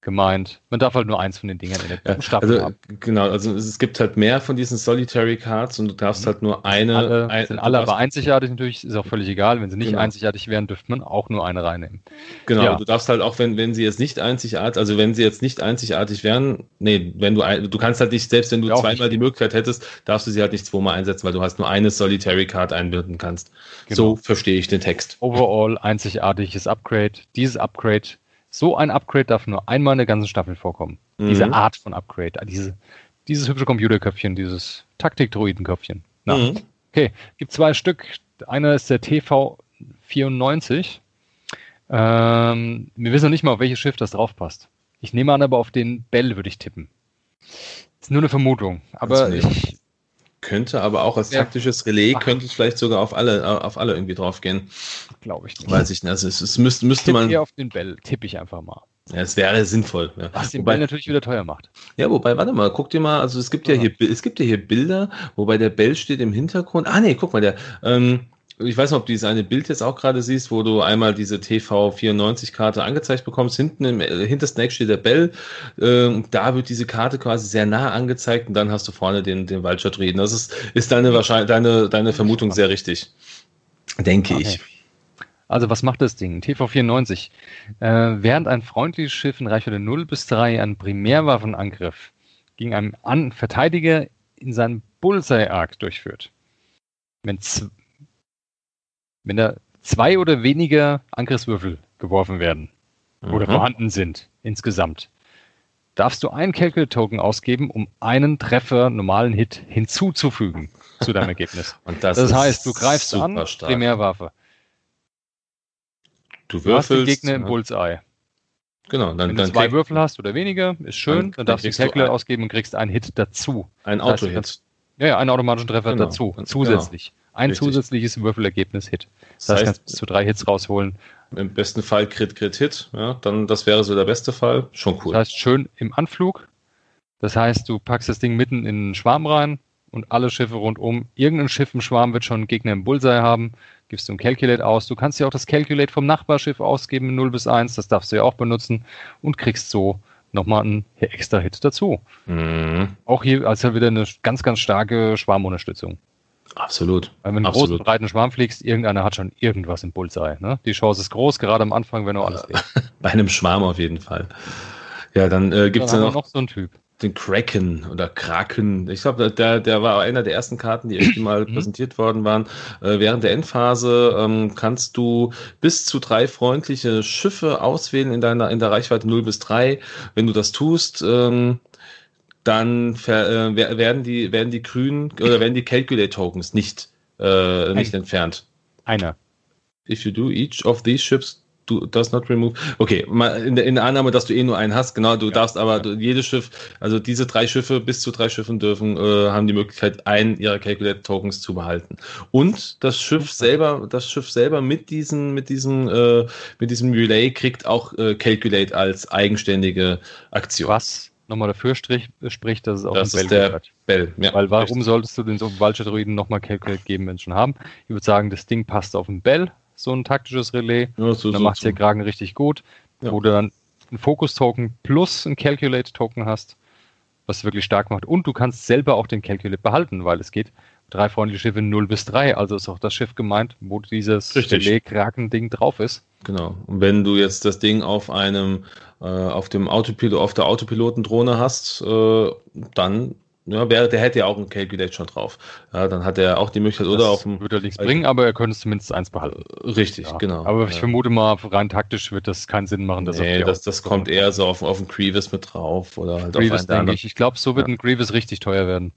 gemeint. Man darf halt nur eins von den Dingern in der ja, Staffel also, haben. Genau, also es gibt halt mehr von diesen Solitary Cards und du darfst mhm. halt nur eine. Alle, ein, sind alle aber einzigartig natürlich, ist auch völlig egal. Wenn sie nicht genau. einzigartig wären, dürfte man auch nur eine reinnehmen. Genau, ja. du darfst halt auch, wenn, wenn sie jetzt nicht einzigartig, also wenn sie jetzt nicht einzigartig wären, nee, wenn du ein, du kannst halt nicht, selbst wenn du ja, zweimal die Möglichkeit hättest, darfst du sie halt nicht zweimal einsetzen, weil du hast nur eine Solitary Card einbinden kannst. Genau. So verstehe ich den Text. Overall einzigartiges Upgrade. Dieses Upgrade so ein Upgrade darf nur einmal in der ganzen Staffel vorkommen. Mhm. Diese Art von Upgrade, diese, dieses hübsche Computerköpfchen, dieses Taktik-Droidenköpfchen. Mhm. Okay, gibt zwei Stück. Einer ist der TV94. Ähm, wir wissen noch nicht mal, auf welches Schiff das drauf passt. Ich nehme an, aber auf den Bell würde ich tippen. Ist nur eine Vermutung. Aber ich, könnte aber auch als taktisches Relais, Ach. könnte es vielleicht sogar auf alle, auf alle irgendwie drauf gehen. Glaube ich nicht. Weiß ich nicht. Also es, es müsste, müsste man. Hier auf den Bell tippe ich einfach mal. Ja, es wäre sinnvoll. Ja. Was den wobei, Bell natürlich wieder teuer macht. Ja, wobei, warte mal, guck dir mal, also es gibt ja, ja hier, es gibt ja hier Bilder, wobei der Bell steht im Hintergrund. Ah nee, guck mal, der, ähm, ich weiß nicht, ob du dieses eine Bild jetzt auch gerade siehst, wo du einmal diese TV94-Karte angezeigt bekommst. Hinten im äh, hintersten Eck steht der Bell. Äh, da wird diese Karte quasi sehr nah angezeigt und dann hast du vorne den, den Waldstadt-Reden. Das ist, ist deine, wahrscheinlich, deine, deine Vermutung sehr richtig. Denke okay. ich. Also was macht das Ding? TV94. Äh, während ein freundliches Schiff in Reichweite 0 bis 3 einen Primärwaffenangriff gegen einen An Verteidiger in seinen Bullseye-Arc durchführt, wenn wenn da zwei oder weniger Angriffswürfel geworfen werden mhm. oder vorhanden sind insgesamt, darfst du einen Calculate-Token ausgeben, um einen Treffer normalen Hit hinzuzufügen zu deinem Ergebnis. Und das, das heißt, du greifst an, stark. Primärwaffe. Du würfelst. Du hast den Gegner im Bullseye. Genau, dann, Wenn du dann zwei Würfel hast oder weniger, ist schön, dann, dann darfst du Calculate ausgeben und kriegst einen Hit dazu. Ein Auto-Hit. Ja, ja, einen automatischen Treffer genau. dazu, zusätzlich. Genau. Ein Richtig. zusätzliches Würfelergebnis-Hit. Das, das heißt, kannst bis zu drei Hits rausholen. Im besten Fall Crit, Crit, Hit. Ja, dann, das wäre so der beste Fall. Schon cool. Das heißt, schön im Anflug. Das heißt, du packst das Ding mitten in den Schwarm rein und alle Schiffe rundum. Irgendein Schiff im Schwarm wird schon einen Gegner im Bullseye haben. Gibst du ein Calculate aus. Du kannst ja auch das Calculate vom Nachbarschiff ausgeben, 0 bis 1. Das darfst du ja auch benutzen und kriegst so nochmal einen extra Hit dazu. Mhm. Auch hier also wieder eine ganz, ganz starke Schwarmunterstützung. Absolut. Weil wenn du einen großen, breiten Schwarm fliegst, irgendeiner hat schon irgendwas im Bullseye. Ne? Die Chance ist groß, gerade am Anfang, wenn du alles liest. Bei einem Schwarm auf jeden Fall. Ja, dann äh, gibt es ja noch, noch so einen Typ. Den Kraken oder Kraken. Ich glaube, der, der war einer der ersten Karten, die irgendwie mal mhm. präsentiert worden waren. Äh, während der Endphase ähm, kannst du bis zu drei freundliche Schiffe auswählen in deiner in der Reichweite 0 bis 3. Wenn du das tust, ähm, dann ver, äh, werden die werden die grünen oder werden die Calculate Tokens nicht äh, nicht Ein. entfernt. Einer. If you do each of these ships do, does not remove. Okay, in der, in der Annahme, dass du eh nur einen hast, genau, du ja, darfst aber ja. jedes Schiff, also diese drei Schiffe, bis zu drei Schiffen dürfen, äh, haben die Möglichkeit, einen ihrer Calculate Tokens zu behalten. Und das Schiff selber, das Schiff selber mit diesem, mit diesem, äh, mit diesem Relay kriegt auch äh, Calculate als eigenständige Aktion. Was nochmal dafür strich, spricht, dass es auch das ein Bell hat. Bell, ja, Weil warum richtig. solltest du den so Waldstadt-Druiden nochmal Calculate geben, wenn es schon haben? Ich würde sagen, das Ding passt auf ein Bell, so ein taktisches Relais. Ja, so, dann so, macht es so. der Kragen richtig gut, ja. wo du dann einen Focus-Token plus ein Calculate-Token hast, was wirklich stark macht. Und du kannst selber auch den Calculate behalten, weil es geht drei freundliche Schiffe 0 bis 3, also ist auch das Schiff gemeint, wo dieses Relais-Kraken-Ding drauf ist. Genau. Und wenn du jetzt das Ding auf einem, äh, auf dem Autopilot, auf der Autopilotendrohne hast, äh, dann ja, wäre, der hätte ja auch ein Calculate schon drauf. Ja, dann hat er auch die Möglichkeit, oder auf dem. Würde er nichts bringen, aber er könnte es zumindest eins behalten. Richtig, ja. genau. Aber ich vermute mal, rein taktisch wird das keinen Sinn machen. Dass nee, das, das kommt eher so auf, auf einen Grievous mit drauf. Oder halt Grievous, auf denke ich. Ich glaube, so wird ein Grievous richtig teuer werden.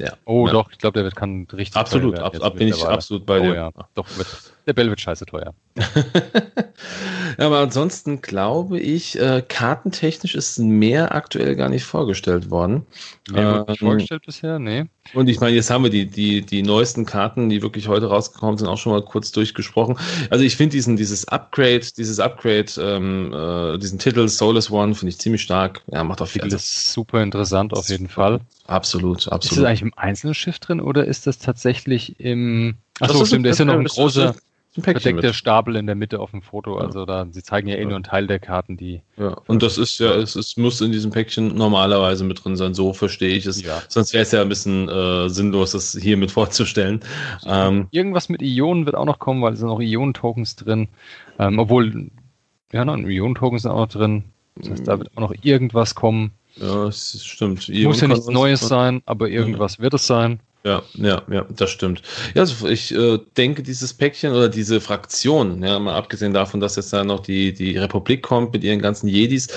Ja. Oh, doch, ich glaube, der wird kann richtig absolut. Absolut, ab, bin ich absolut bei oh, dir. Ja. Doch, wird, der Bell wird scheiße teuer. ja, aber ansonsten glaube ich, äh, kartentechnisch ist mehr aktuell gar nicht vorgestellt worden. Nee, ähm, nicht vorgestellt bisher? Nee. Und ich meine, jetzt haben wir die, die, die neuesten Karten, die wirklich heute rausgekommen sind, auch schon mal kurz durchgesprochen. Also ich finde diesen, dieses Upgrade, dieses Upgrade, ähm, äh, diesen Titel Soulless One finde ich ziemlich stark. Ja, macht auch viel. Das ist super interessant auf jeden Fall. Absolut, absolut. Ist das eigentlich im einzelnen Schiff drin oder ist das tatsächlich im. Achso, stimmt, da ist ja noch ein großer verdeckter Stapel in der Mitte auf dem Foto. Also da, sie zeigen ja eh nur einen Teil der Karten, die. Ja, und das ist ja, es, es muss in diesem Päckchen normalerweise mit drin sein, so verstehe ich es. Ja. Sonst wäre es ja ein bisschen äh, sinnlos, das hier mit vorzustellen. Ähm, Irgendwas mit Ionen wird auch noch kommen, weil es sind auch Ionen-Tokens drin. Ähm, obwohl, ja, noch Ionen-Tokens sind auch noch drin. Das heißt, da wird auch noch irgendwas kommen. Ja, das stimmt. Muss ja nichts Neues sein, aber irgendwas ja. wird es sein. Ja, ja, ja, das stimmt. Ja, also ich äh, denke, dieses Päckchen oder diese Fraktion, ja, mal abgesehen davon, dass jetzt da noch die, die Republik kommt mit ihren ganzen Jedis,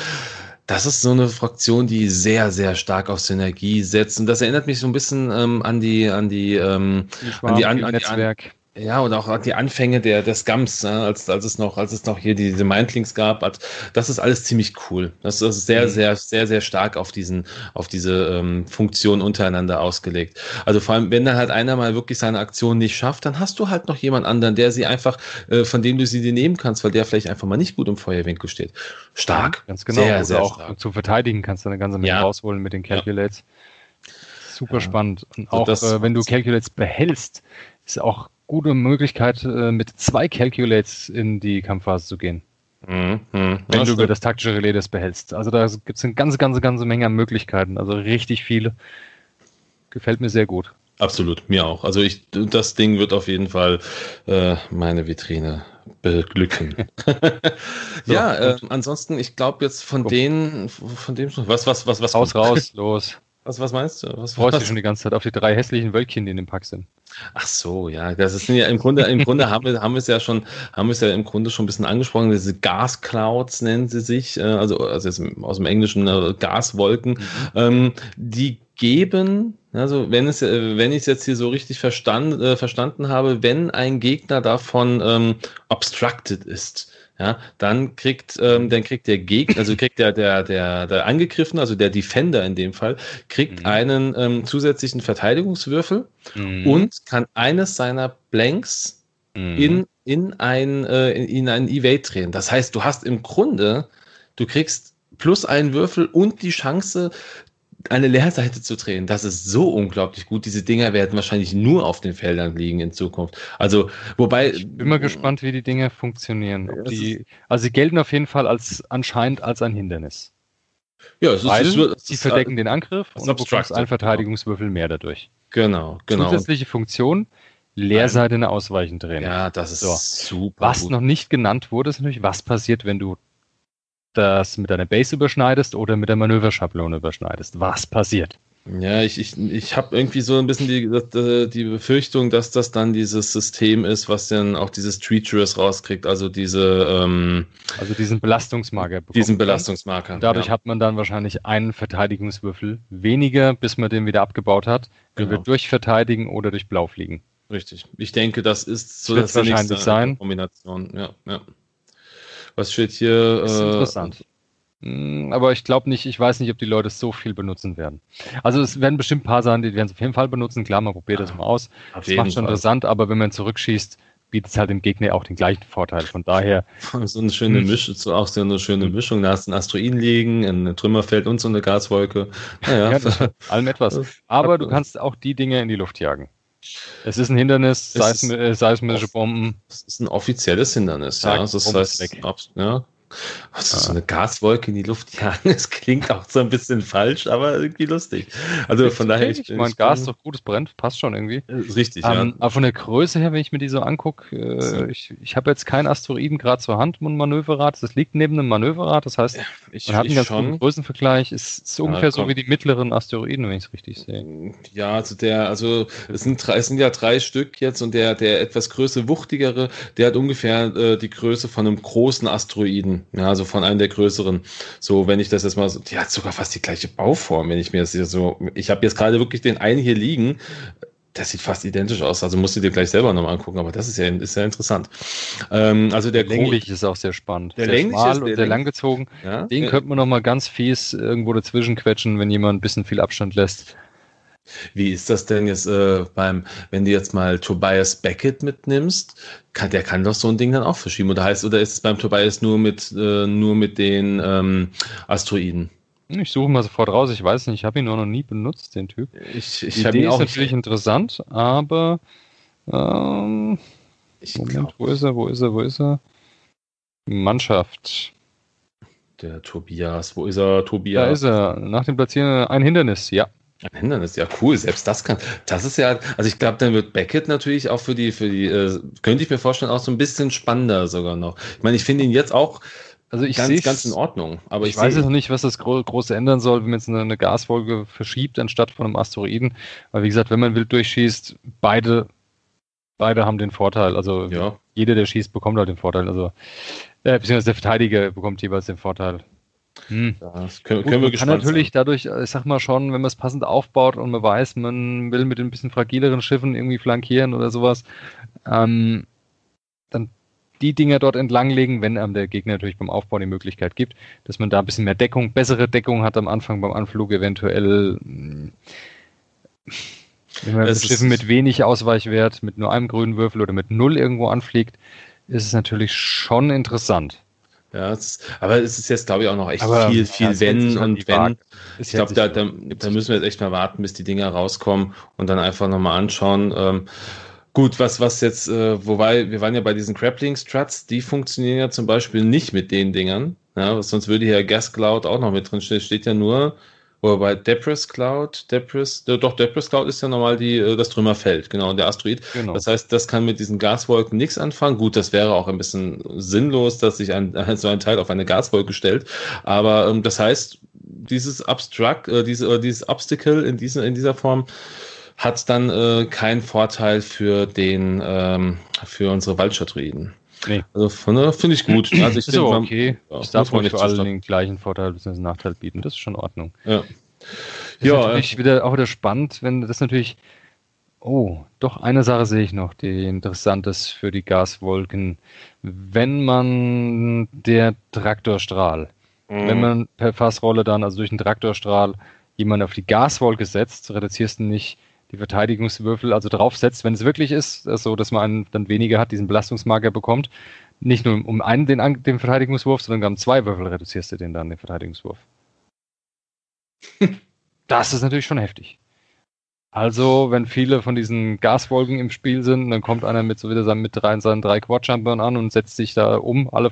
das ist so eine Fraktion, die sehr, sehr stark auf Synergie setzt. Und das erinnert mich so ein bisschen ähm, an die, an die, ähm, die an die, an, an, Netzwerk. An, ja, und auch die Anfänge der, der Scums, ja, als, als es noch, als es noch hier diese Mindlings gab, hat, das ist alles ziemlich cool. Das ist sehr, mhm. sehr, sehr, sehr stark auf diesen, auf diese ähm, Funktion untereinander ausgelegt. Also vor allem, wenn dann halt einer mal wirklich seine Aktion nicht schafft, dann hast du halt noch jemand anderen, der sie einfach, äh, von dem du sie dir nehmen kannst, weil der vielleicht einfach mal nicht gut im Feuerwinkel steht. Stark. Ja, ganz genau. Sehr, sehr auch stark. zu verteidigen kannst du eine ganze Menge ja. rausholen mit den Calculates. Super spannend. Und auch, das, äh, wenn du Calculates behältst, ist auch gute Möglichkeit, äh, mit zwei Calculates in die Kampfphase zu gehen. Mhm, mh, wenn du über das taktische Relais das behältst. Also da gibt es eine ganze, ganze, ganze Menge an Möglichkeiten. Also richtig viele. Gefällt mir sehr gut. Absolut, mir auch. Also ich, das Ding wird auf jeden Fall äh, meine Vitrine beglücken. so, ja, äh, ansonsten, ich glaube jetzt von Komm. denen, von dem, was, was, was, was. Raus, raus, los. Was, was meinst du? Was freust du schon die ganze Zeit auf die drei hässlichen Wölkchen, die in dem Pack sind? Ach so, ja, das ist ja im Grunde, im Grunde haben wir, haben wir es ja schon, haben wir es ja im Grunde schon ein bisschen angesprochen. Diese Gas Clouds nennen sie sich, äh, also, also jetzt aus dem Englischen äh, Gaswolken, mhm. ähm, die geben, also wenn es, äh, wenn ich es jetzt hier so richtig verstand, äh, verstanden habe, wenn ein Gegner davon ähm, obstructed ist, ja, dann kriegt, ähm, dann kriegt der Gegner, also kriegt der, der, der, der Angegriffene, also der Defender in dem Fall, kriegt mhm. einen ähm, zusätzlichen Verteidigungswürfel mhm. und kann eines seiner Blanks mhm. in, in ein, äh, in, in einen Evade drehen. Das heißt, du hast im Grunde, du kriegst plus einen Würfel und die Chance, eine Leerseite zu drehen, das ist so unglaublich gut. Diese Dinger werden wahrscheinlich nur auf den Feldern liegen in Zukunft. Also, wobei. Ich bin mal gespannt, wie die Dinge funktionieren. Die, also, sie gelten auf jeden Fall als anscheinend als ein Hindernis. Ja, es Weil ist, es sie verdecken den Angriff und du bekommst einen Verteidigungswürfel mehr dadurch. Genau, genau. Zusätzliche Funktion, Leerseite eine Ausweichen drehen. Ja, das ist so. super. Was gut. noch nicht genannt wurde, ist natürlich, was passiert, wenn du das mit deiner Base überschneidest oder mit der Manöverschablone überschneidest. Was passiert? Ja, ich, ich, ich habe irgendwie so ein bisschen die, die Befürchtung, dass das dann dieses System ist, was dann auch dieses Treacherous rauskriegt, also diese ähm, Also diesen Belastungsmarker. Diesen Belastungsmarker. Dadurch ja. hat man dann wahrscheinlich einen Verteidigungswürfel weniger, bis man den wieder abgebaut hat. Genau. wird durch Verteidigen oder durch Blau fliegen. Richtig. Ich denke, das ist so das wahrscheinlich sein. Kombination. Ja, ja. Was steht hier? Das ist äh, interessant. Hm, aber ich glaube nicht, ich weiß nicht, ob die Leute so viel benutzen werden. Also es werden bestimmt ein paar sein, die werden es auf jeden Fall benutzen. Klar, man probiert das mal aus. Das macht schon Fall. interessant, aber wenn man zurückschießt, bietet es halt dem Gegner auch den gleichen Vorteil. Von daher. So eine schöne hm. Mischung, so auch so eine schöne Mischung. Da hast du ein Asteroiden liegen, ein Trümmerfeld und so eine Gaswolke. Naja. Ja, allem etwas. Aber du kannst auch die Dinge in die Luft jagen. Es ist ein Hindernis, äh, seismische Bomben. Es ist ein offizielles Hindernis, ja. Das heißt, weg. ja, Also so eine Gaswolke in die Luft jagen, das klingt auch so ein bisschen falsch, aber irgendwie lustig. Also von daher, ich, ich meine, Gas ist doch gut, es brennt, passt schon irgendwie. Ist richtig, ähm, ja. Aber von der Größe her, wenn ich mir die so angucke, äh, ich, ich habe jetzt kein Asteroiden gerade zur Hand, ein Manöverrad. Das liegt neben einem Manöverrad, das heißt, ich, man hat einen ganz schon. guten Größenvergleich. Ist, ist ungefähr ja, so wie die mittleren Asteroiden, wenn ich es richtig sehe. Ja, also der, also es sind, drei, es sind ja drei Stück jetzt und der, der etwas größere, wuchtigere, der hat ungefähr äh, die Größe von einem großen Asteroiden. Ja, also von einem der größeren. So, wenn ich das jetzt mal so, die hat sogar fast die gleiche Bauform, wenn ich mir das hier so, ich habe jetzt gerade wirklich den einen hier liegen. Das sieht fast identisch aus, also musst du dir gleich selber nochmal angucken, aber das ist ja, ist ja interessant. Ähm, also der, der länglich ist auch sehr spannend. Der länglich ist und sehr langgezogen. Ja? Den ja. könnte man nochmal ganz fies irgendwo dazwischen quetschen, wenn jemand ein bisschen viel Abstand lässt. Wie ist das denn jetzt äh, beim, wenn du jetzt mal Tobias Beckett mitnimmst, kann, der kann doch so ein Ding dann auch verschieben. Oder heißt, oder ist es beim Tobias nur mit, äh, nur mit den ähm, Asteroiden? Ich suche mal sofort raus. Ich weiß nicht, ich habe ihn noch nie benutzt, den Typ. Ich, ich habe ihn auch. ist natürlich nicht. interessant, aber ähm, Moment, wo ist er? Wo ist er? Wo ist er? Mannschaft. Der Tobias, wo ist er? Tobias. Da ist er. Nach dem Platzieren ein Hindernis, ja. Ein Hindernis, ja cool, selbst das kann. Das ist ja, also ich glaube, dann wird Beckett natürlich auch für die, für die, äh, könnte ich mir vorstellen, auch so ein bisschen spannender sogar noch. Ich meine, ich finde ihn jetzt auch also ich ganz, ganz in Ordnung. Aber ich, ich weiß jetzt noch nicht, was das gro große ändern soll, wenn man jetzt eine, eine Gasfolge verschiebt anstatt von einem Asteroiden. Weil wie gesagt, wenn man wild durchschießt, beide, beide haben den Vorteil. Also ja. jeder, der schießt, bekommt halt den Vorteil. Also äh, beziehungsweise der Verteidiger bekommt jeweils den Vorteil. Hm. Das können, können Gut, wir kann natürlich sein. dadurch, ich sag mal schon, wenn man es passend aufbaut und man weiß, man will mit ein bisschen fragileren Schiffen irgendwie flankieren oder sowas, ähm, dann die Dinger dort entlanglegen, wenn einem der Gegner natürlich beim Aufbau die Möglichkeit gibt, dass man da ein bisschen mehr Deckung, bessere Deckung hat am Anfang beim Anflug eventuell. Hm, wenn man mit Schiffen mit wenig Ausweichwert, mit nur einem grünen Würfel oder mit null irgendwo anfliegt, ist es natürlich schon interessant. Ja, es ist, aber es ist jetzt, glaube ich, auch noch echt aber viel, viel Wenn und Wenn. Ich glaube, da, da, da, müssen wir jetzt echt mal warten, bis die Dinger rauskommen und dann einfach nochmal anschauen. Ähm, gut, was, was jetzt, äh, wobei, wir waren ja bei diesen Grappling-Struts, die funktionieren ja zum Beispiel nicht mit den Dingern. Ja, sonst würde hier Gas Cloud auch noch mit drin stehen. Steht ja nur oder bei Debris Cloud, Debris, äh, doch, Debris Cloud ist ja normal die, äh, das Trümmerfeld, genau, der Asteroid. Genau. Das heißt, das kann mit diesen Gaswolken nichts anfangen. Gut, das wäre auch ein bisschen sinnlos, dass sich ein, so ein Teil auf eine Gaswolke stellt. Aber ähm, das heißt, dieses Abstract, äh, diese, äh, dieses Obstacle in, diesen, in dieser Form hat dann äh, keinen Vorteil für den, ähm, für unsere Waldschatroiden. Nee. Also finde ich gut. Also ich ist aber okay. Ja, ich darf nicht für alle den gleichen Vorteil bzw. Nachteil bieten. Das ist schon in Ordnung. Ja. Ist ja, natürlich äh, wieder, auch wieder spannend, wenn das natürlich. Oh, doch eine Sache sehe ich noch, die interessant ist für die Gaswolken. Wenn man der Traktorstrahl, mhm. wenn man per Fassrolle dann, also durch den Traktorstrahl, jemand auf die Gaswolke setzt, reduzierst du nicht die Verteidigungswürfel also draufsetzt, wenn es wirklich ist, so dass man einen dann weniger hat, diesen Belastungsmarker bekommt. Nicht nur um einen den, den Verteidigungswurf, sondern um zwei Würfel reduzierst du den dann, den Verteidigungswurf. das ist natürlich schon heftig. Also, wenn viele von diesen Gaswolken im Spiel sind, dann kommt einer mit so wieder mit drei, seinen drei Quad-Jumpern an und setzt sich da um, alle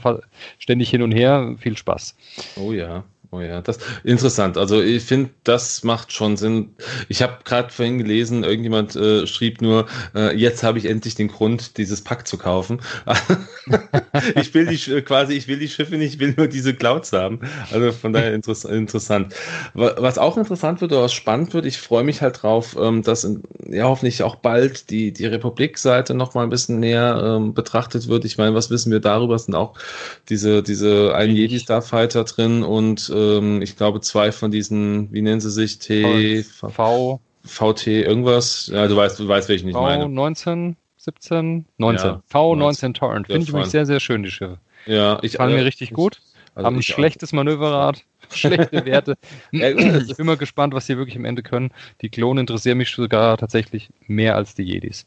ständig hin und her. Viel Spaß. Oh ja. Oh ja, das interessant. Also ich finde, das macht schon Sinn. Ich habe gerade vorhin gelesen, irgendjemand äh, schrieb nur, äh, jetzt habe ich endlich den Grund, dieses Pack zu kaufen. ich will die quasi, ich will die Schiffe nicht, ich will nur diese Clouds haben. Also von daher interess interessant. Was auch interessant wird oder was spannend wird, ich freue mich halt drauf, ähm, dass in, ja hoffentlich auch bald die die Republik-Seite noch mal ein bisschen näher ähm, betrachtet wird. Ich meine, was wissen wir darüber? Es sind auch diese diese ein Jedi Starfighter drin und äh, ähm, ich glaube, zwei von diesen, wie nennen sie sich? T. V. VT, irgendwas. Ja, du weißt, du weißt, welchen ich meine. V19, 17, 19. Ja, V19 Torrent. Finde ich übrigens sehr, sehr schön, die Schiffe. Ja, ich. Fallen äh, mir richtig gut. Also haben ein schlechtes auch. Manöverrad, schlechte Werte. ich bin mal gespannt, was sie wirklich am Ende können. Die Klone interessieren mich sogar tatsächlich mehr als die Jedis.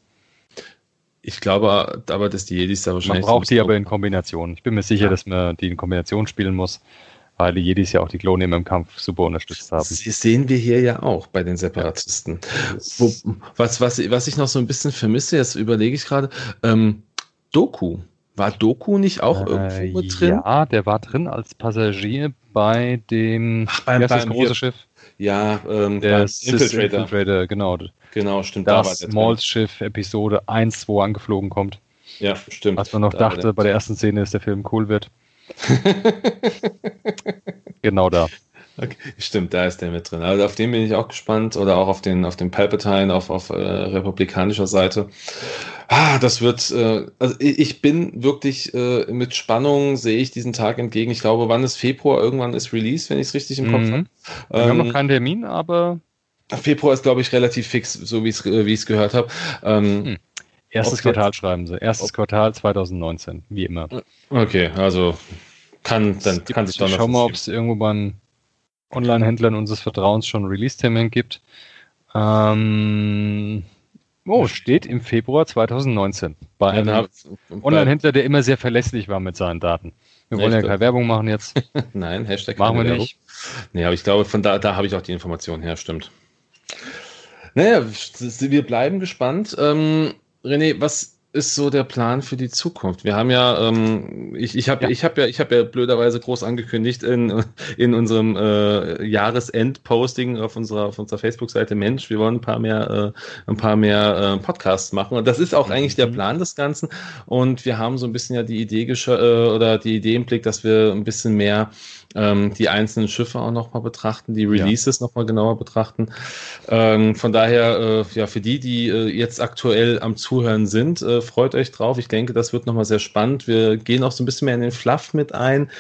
Ich glaube aber, dass die Jedis da wahrscheinlich. Man braucht die aber in Kombination. Ich bin mir sicher, ja. dass man die in Kombination spielen muss weil die Jedis ja auch die Klone im Kampf super unterstützt haben. Das sehen wir hier ja auch bei den Separatisten. Wo, was, was, was ich noch so ein bisschen vermisse, jetzt überlege ich gerade, ähm, Doku. War Doku nicht auch Äh, irgendwo mit drin? Ja, der war drin als Passagier bei dem Ach, beim- beim- große hier- Schiff. Ja, ähm, Der Infiltrator. Infiltrator, genau. Genau, stimmt. da war Das drin. Malls-Schiff Episode 1, 2 angeflogen kommt. Ja, stimmt. Was man noch Da dachte bei der ersten Szene, dass der Film cool wird. genau da. Okay, stimmt, da ist der mit drin. Also auf den bin ich auch gespannt oder auch auf den auf den Palpatine auf auf äh, republikanischer Seite. Ah, das wird. Äh, also ich bin wirklich äh, mit Spannung sehe ich diesen Tag entgegen. Ich glaube, wann ist Februar? Irgendwann ist Release, wenn ich es richtig im Kopf Mhm. habe. Wir haben Ähm, noch keinen Termin, aber Februar ist glaube ich relativ fix, so wie ich es äh, wie ich es gehört habe. Ähm, Hm. Erstes Ob Quartal schreiben sie. Erstes Quartal 2019, wie immer. Okay, also kann dann gibt- kann sich noch schau mal, ob es irgendwo beim Online-Händlern unseres Vertrauens schon Release-Termin gibt. Ähm, oh, steht im Februar 2019 bei Dann einem Online-Händler, der immer sehr verlässlich war mit seinen Daten. Wir wollen ja Echt? keine Werbung machen jetzt. Nein, Hashtag Machen wir keine nicht. Werbung. Nee, aber ich glaube, von da, da habe ich auch die Information her, stimmt. Naja, wir bleiben gespannt. Ähm, René, was ist so der Plan für die Zukunft? Wir haben ja, ähm, ich, ich habe Ja. ich hab ja, ich habe ja blöderweise groß angekündigt in, in unserem äh, Jahresend-Posting auf unserer, auf unserer Facebook-Seite, Mensch, wir wollen ein paar mehr, äh, ein paar mehr äh, Podcasts machen. Und das ist auch eigentlich der Mhm. Plan des Ganzen. Und wir haben so ein bisschen ja die Idee gesch- äh, oder die Idee im Blick, dass wir ein bisschen mehr ähm, die einzelnen Schiffe auch nochmal betrachten, die Releases noch nochmal genauer betrachten. Ähm, von daher, äh, ja, für die, die äh, jetzt aktuell am Zuhören sind, äh, freut euch drauf. Ich denke, das wird nochmal sehr spannend. Wir gehen auch so ein bisschen mehr in den Fluff mit ein,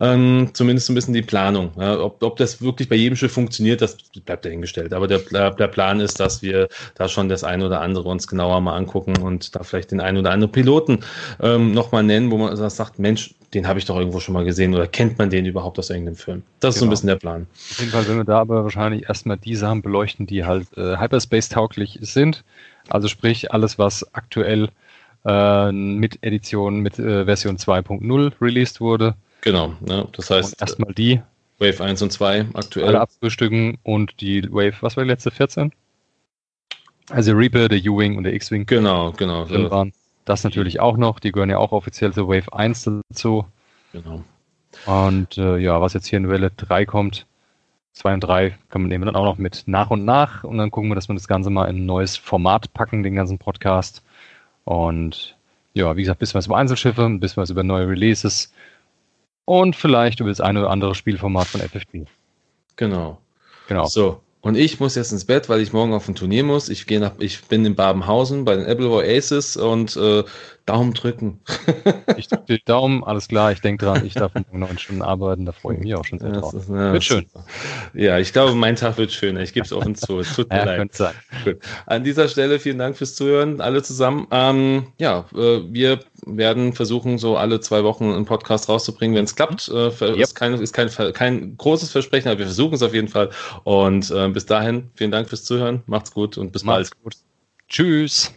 ähm, zumindest so ein bisschen die Planung. Ja, ob, ob das wirklich bei jedem Schiff funktioniert, das bleibt dahingestellt. Aber der, der Plan ist, dass wir da schon das eine oder andere uns genauer mal angucken und da vielleicht den einen oder anderen Piloten ähm, nochmal nennen, wo man sagt, Mensch, den habe ich doch irgendwo schon mal gesehen oder kennt man den überhaupt aus irgendeinem Film? Das ist so ein Genau. bisschen der Plan. Auf jeden Fall werden wir da aber wahrscheinlich erstmal die Sachen beleuchten, die halt äh, Hyperspace-tauglich sind. Also sprich, alles, was aktuell äh, mit Edition, mit äh, Version 2.0 released wurde. Genau. Ne? Das heißt, erstmal die Wave 1 und 2 aktuell. alle abfrühstücken und die Wave, was war die letzte, 14? Also Reaper, der U-Wing und der X-Wing Genau, genau. waren. Das natürlich auch noch, die gehören ja auch offiziell zur Wave 1 dazu. genau. Und äh, ja, was jetzt hier in Welle 3 kommt, 2 und 3 kann man nehmen dann auch noch mit nach und nach und dann gucken wir, dass wir das Ganze mal in ein neues Format packen, den ganzen Podcast. Und ja, wie gesagt, ein bisschen was über Einzelschiffe, ein bisschen was über neue Releases und vielleicht über das eine oder andere Spielformat von FFG. Genau. Genau. So. Und ich muss jetzt ins Bett, weil ich morgen auf ein Turnier muss. Ich gehe nach, ich bin in Babenhausen bei den Appleboy Aces und äh, Daumen drücken. Ich drücke die Daumen, alles klar, ich denke dran, ich darf morgen neun Stunden arbeiten, da freue ich mich auch schon sehr Ja, drauf. ist- ja, Wird schön. Ja, ich glaube, mein Tag wird schöner. Ich gebe es offen zu. Es tut mir Ja, leid. sein. Gut. An dieser Stelle vielen Dank fürs Zuhören, alle zusammen. Ähm, ja, äh, wir werden versuchen, so alle zwei Wochen einen Podcast rauszubringen, wenn es mhm. klappt. Äh, yep. Ist, kein, ist kein, kein großes Versprechen, aber wir versuchen es auf jeden Fall. Und äh, bis dahin, vielen Dank fürs Zuhören. Macht's gut und bis Macht's bald. Gut. Tschüss.